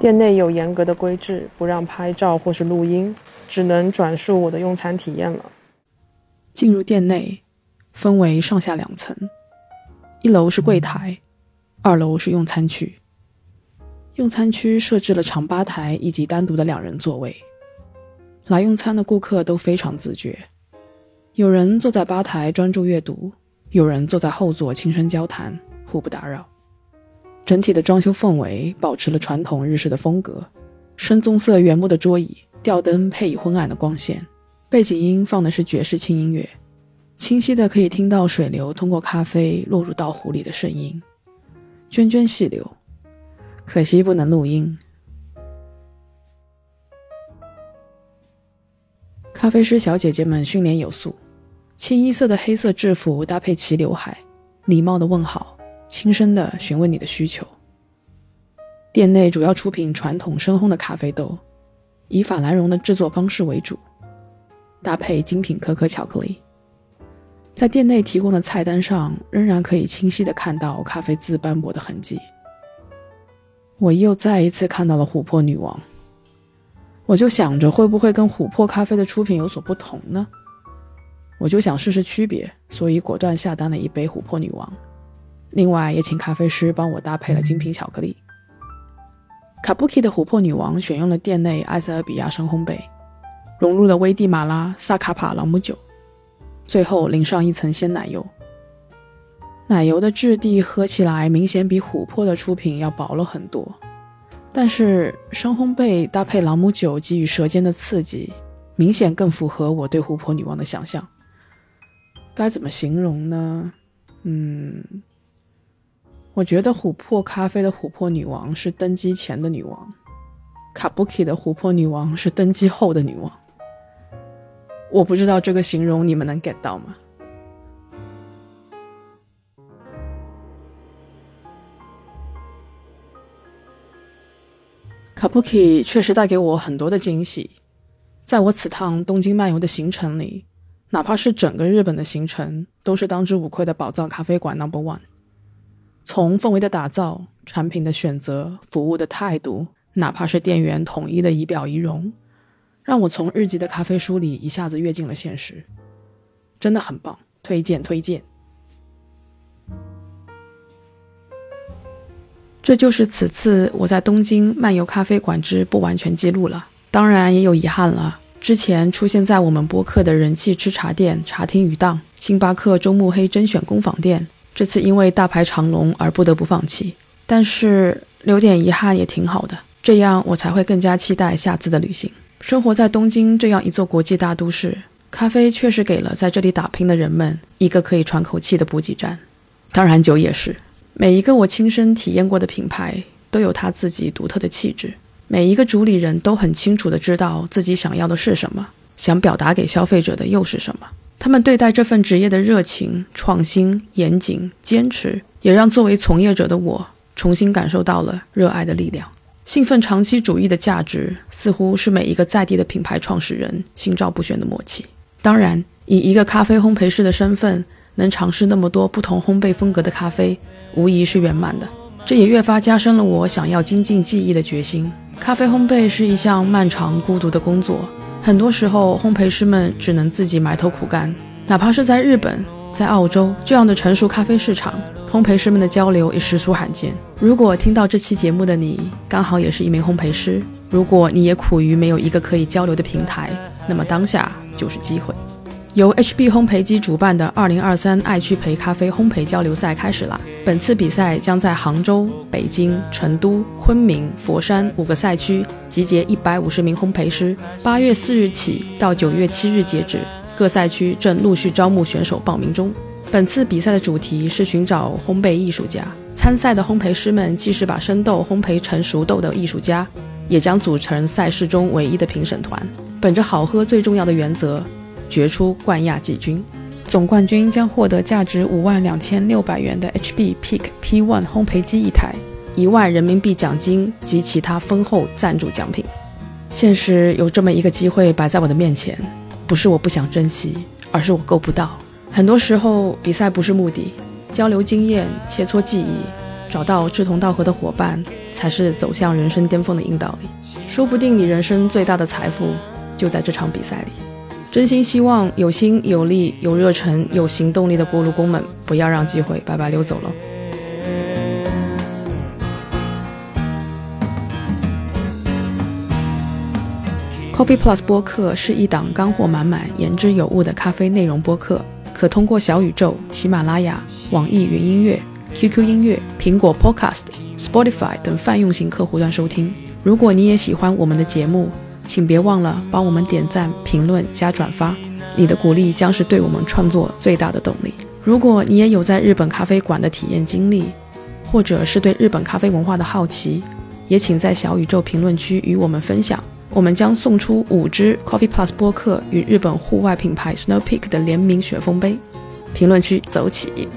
店内有严格的规制，不让拍照或是录音，只能转述我的用餐体验了。进入店内，分为上下两层，一楼是柜台，二楼是用餐区。用餐区设置了长吧台以及单独的两人座位。来用餐的顾客都非常自觉，有人坐在吧台专注阅读，有人坐在后座轻声交谈，互不打扰。整体的装修氛围保持了传统日式的风格，深棕色原木的桌椅，吊灯配以昏暗的光线，背景音放的是爵士轻音乐，清晰的可以听到水流通过咖啡落入到壶里的声音，涓涓细流。可惜不能录音。咖啡师小姐姐们训练有素，清一色的黑色制服搭配齐刘海，礼貌的问好，轻声的询问你的需求。店内主要出品传统深烘的咖啡豆，以法兰绒的制作方式为主，搭配精品可可巧克力。在店内提供的菜单上，仍然可以清晰的看到咖啡渍斑驳的痕迹。我又再一次看到了琥珀女王，我就想着会不会跟琥珀咖啡的出品有所不同呢？我就想试试区别，所以果断下单了一杯琥珀女王。另外也请咖啡师帮我搭配了精品巧克力。卡布奇的琥珀女王选用了店内埃塞俄比亚深烘焙，融入了危地马拉萨卡帕朗姆酒，最后淋上一层鲜奶油。奶油的质地喝起来明显比琥珀的出品要薄了很多，但是深烘焙搭配朗姆酒给予舌尖的刺激，明显更符合我对琥珀女王的想象。该怎么形容呢？嗯，我觉得琥珀咖啡的琥珀女王是登基前的女王，卡布奇的琥珀女王是登基后的女王。我不知道这个形容你们能 get 到吗？卡布奇确实带给我很多的惊喜，在我此趟东京漫游的行程里，哪怕是整个日本的行程，都是当之无愧的宝藏咖啡馆 Number One。从氛围的打造、产品的选择、服务的态度，哪怕是店员统一的仪表仪容，让我从日籍的咖啡书里一下子跃进了现实，真的很棒，推荐推荐。这就是此次我在东京漫游咖啡馆之不完全记录了，当然也有遗憾了。之前出现在我们播客的人气吃茶店茶厅鱼档、星巴克周目黑甄选工坊店，这次因为大排长龙而不得不放弃。但是留点遗憾也挺好的，这样我才会更加期待下次的旅行。生活在东京这样一座国际大都市，咖啡确实给了在这里打拼的人们一个可以喘口气的补给站，当然酒也是。每一个我亲身体验过的品牌都有它自己独特的气质，每一个主理人都很清楚的知道自己想要的是什么，想表达给消费者的又是什么。他们对待这份职业的热情、创新、严谨、坚持，也让作为从业者的我重新感受到了热爱的力量。兴奋长期主义的价值，似乎是每一个在地的品牌创始人心照不宣的默契。当然，以一个咖啡烘焙师的身份，能尝试那么多不同烘焙风格的咖啡。无疑是圆满的，这也越发加深了我想要精进技艺的决心。咖啡烘焙是一项漫长孤独的工作，很多时候烘焙师们只能自己埋头苦干。哪怕是在日本、在澳洲这样的成熟咖啡市场，烘焙师们的交流也实属罕见。如果听到这期节目的你刚好也是一名烘焙师，如果你也苦于没有一个可以交流的平台，那么当下就是机会。由 HB 烘焙机主办的2023爱趣培咖啡烘焙交流赛开始啦！本次比赛将在杭州、北京、成都、昆明、佛山五个赛区集结150名烘焙师，八月四日起到九月七日截止，各赛区正陆续招募选手报名中。本次比赛的主题是寻找烘焙艺术家，参赛的烘焙师们既是把生豆烘焙成熟豆的艺术家，也将组成赛事中唯一的评审团。本着好喝最重要的原则。决出冠亚季军，总冠军将获得价值五万两千六百元的 HB Peak P1 烘焙机一台，一万人民币奖金及其他丰厚赞助奖品。现实有这么一个机会摆在我的面前，不是我不想珍惜，而是我够不到。很多时候，比赛不是目的，交流经验、切磋技艺、找到志同道合的伙伴，才是走向人生巅峰的硬道理。说不定你人生最大的财富就在这场比赛里。真心希望有心、有力、有热忱、有行动力的锅炉工们，不要让机会白白溜走了。Coffee Plus 播客是一档干货满满、言之有物的咖啡内容播客，可通过小宇宙、喜马拉雅、网易云音乐、QQ 音乐、苹果 Podcast、Spotify 等泛用型客户端收听。如果你也喜欢我们的节目，请别忘了帮我们点赞、评论、加转发，你的鼓励将是对我们创作最大的动力。如果你也有在日本咖啡馆的体验经历，或者是对日本咖啡文化的好奇，也请在小宇宙评论区与我们分享。我们将送出五支 Coffee Plus 播客与日本户外品牌 Snow Peak 的联名雪峰杯。评论区走起！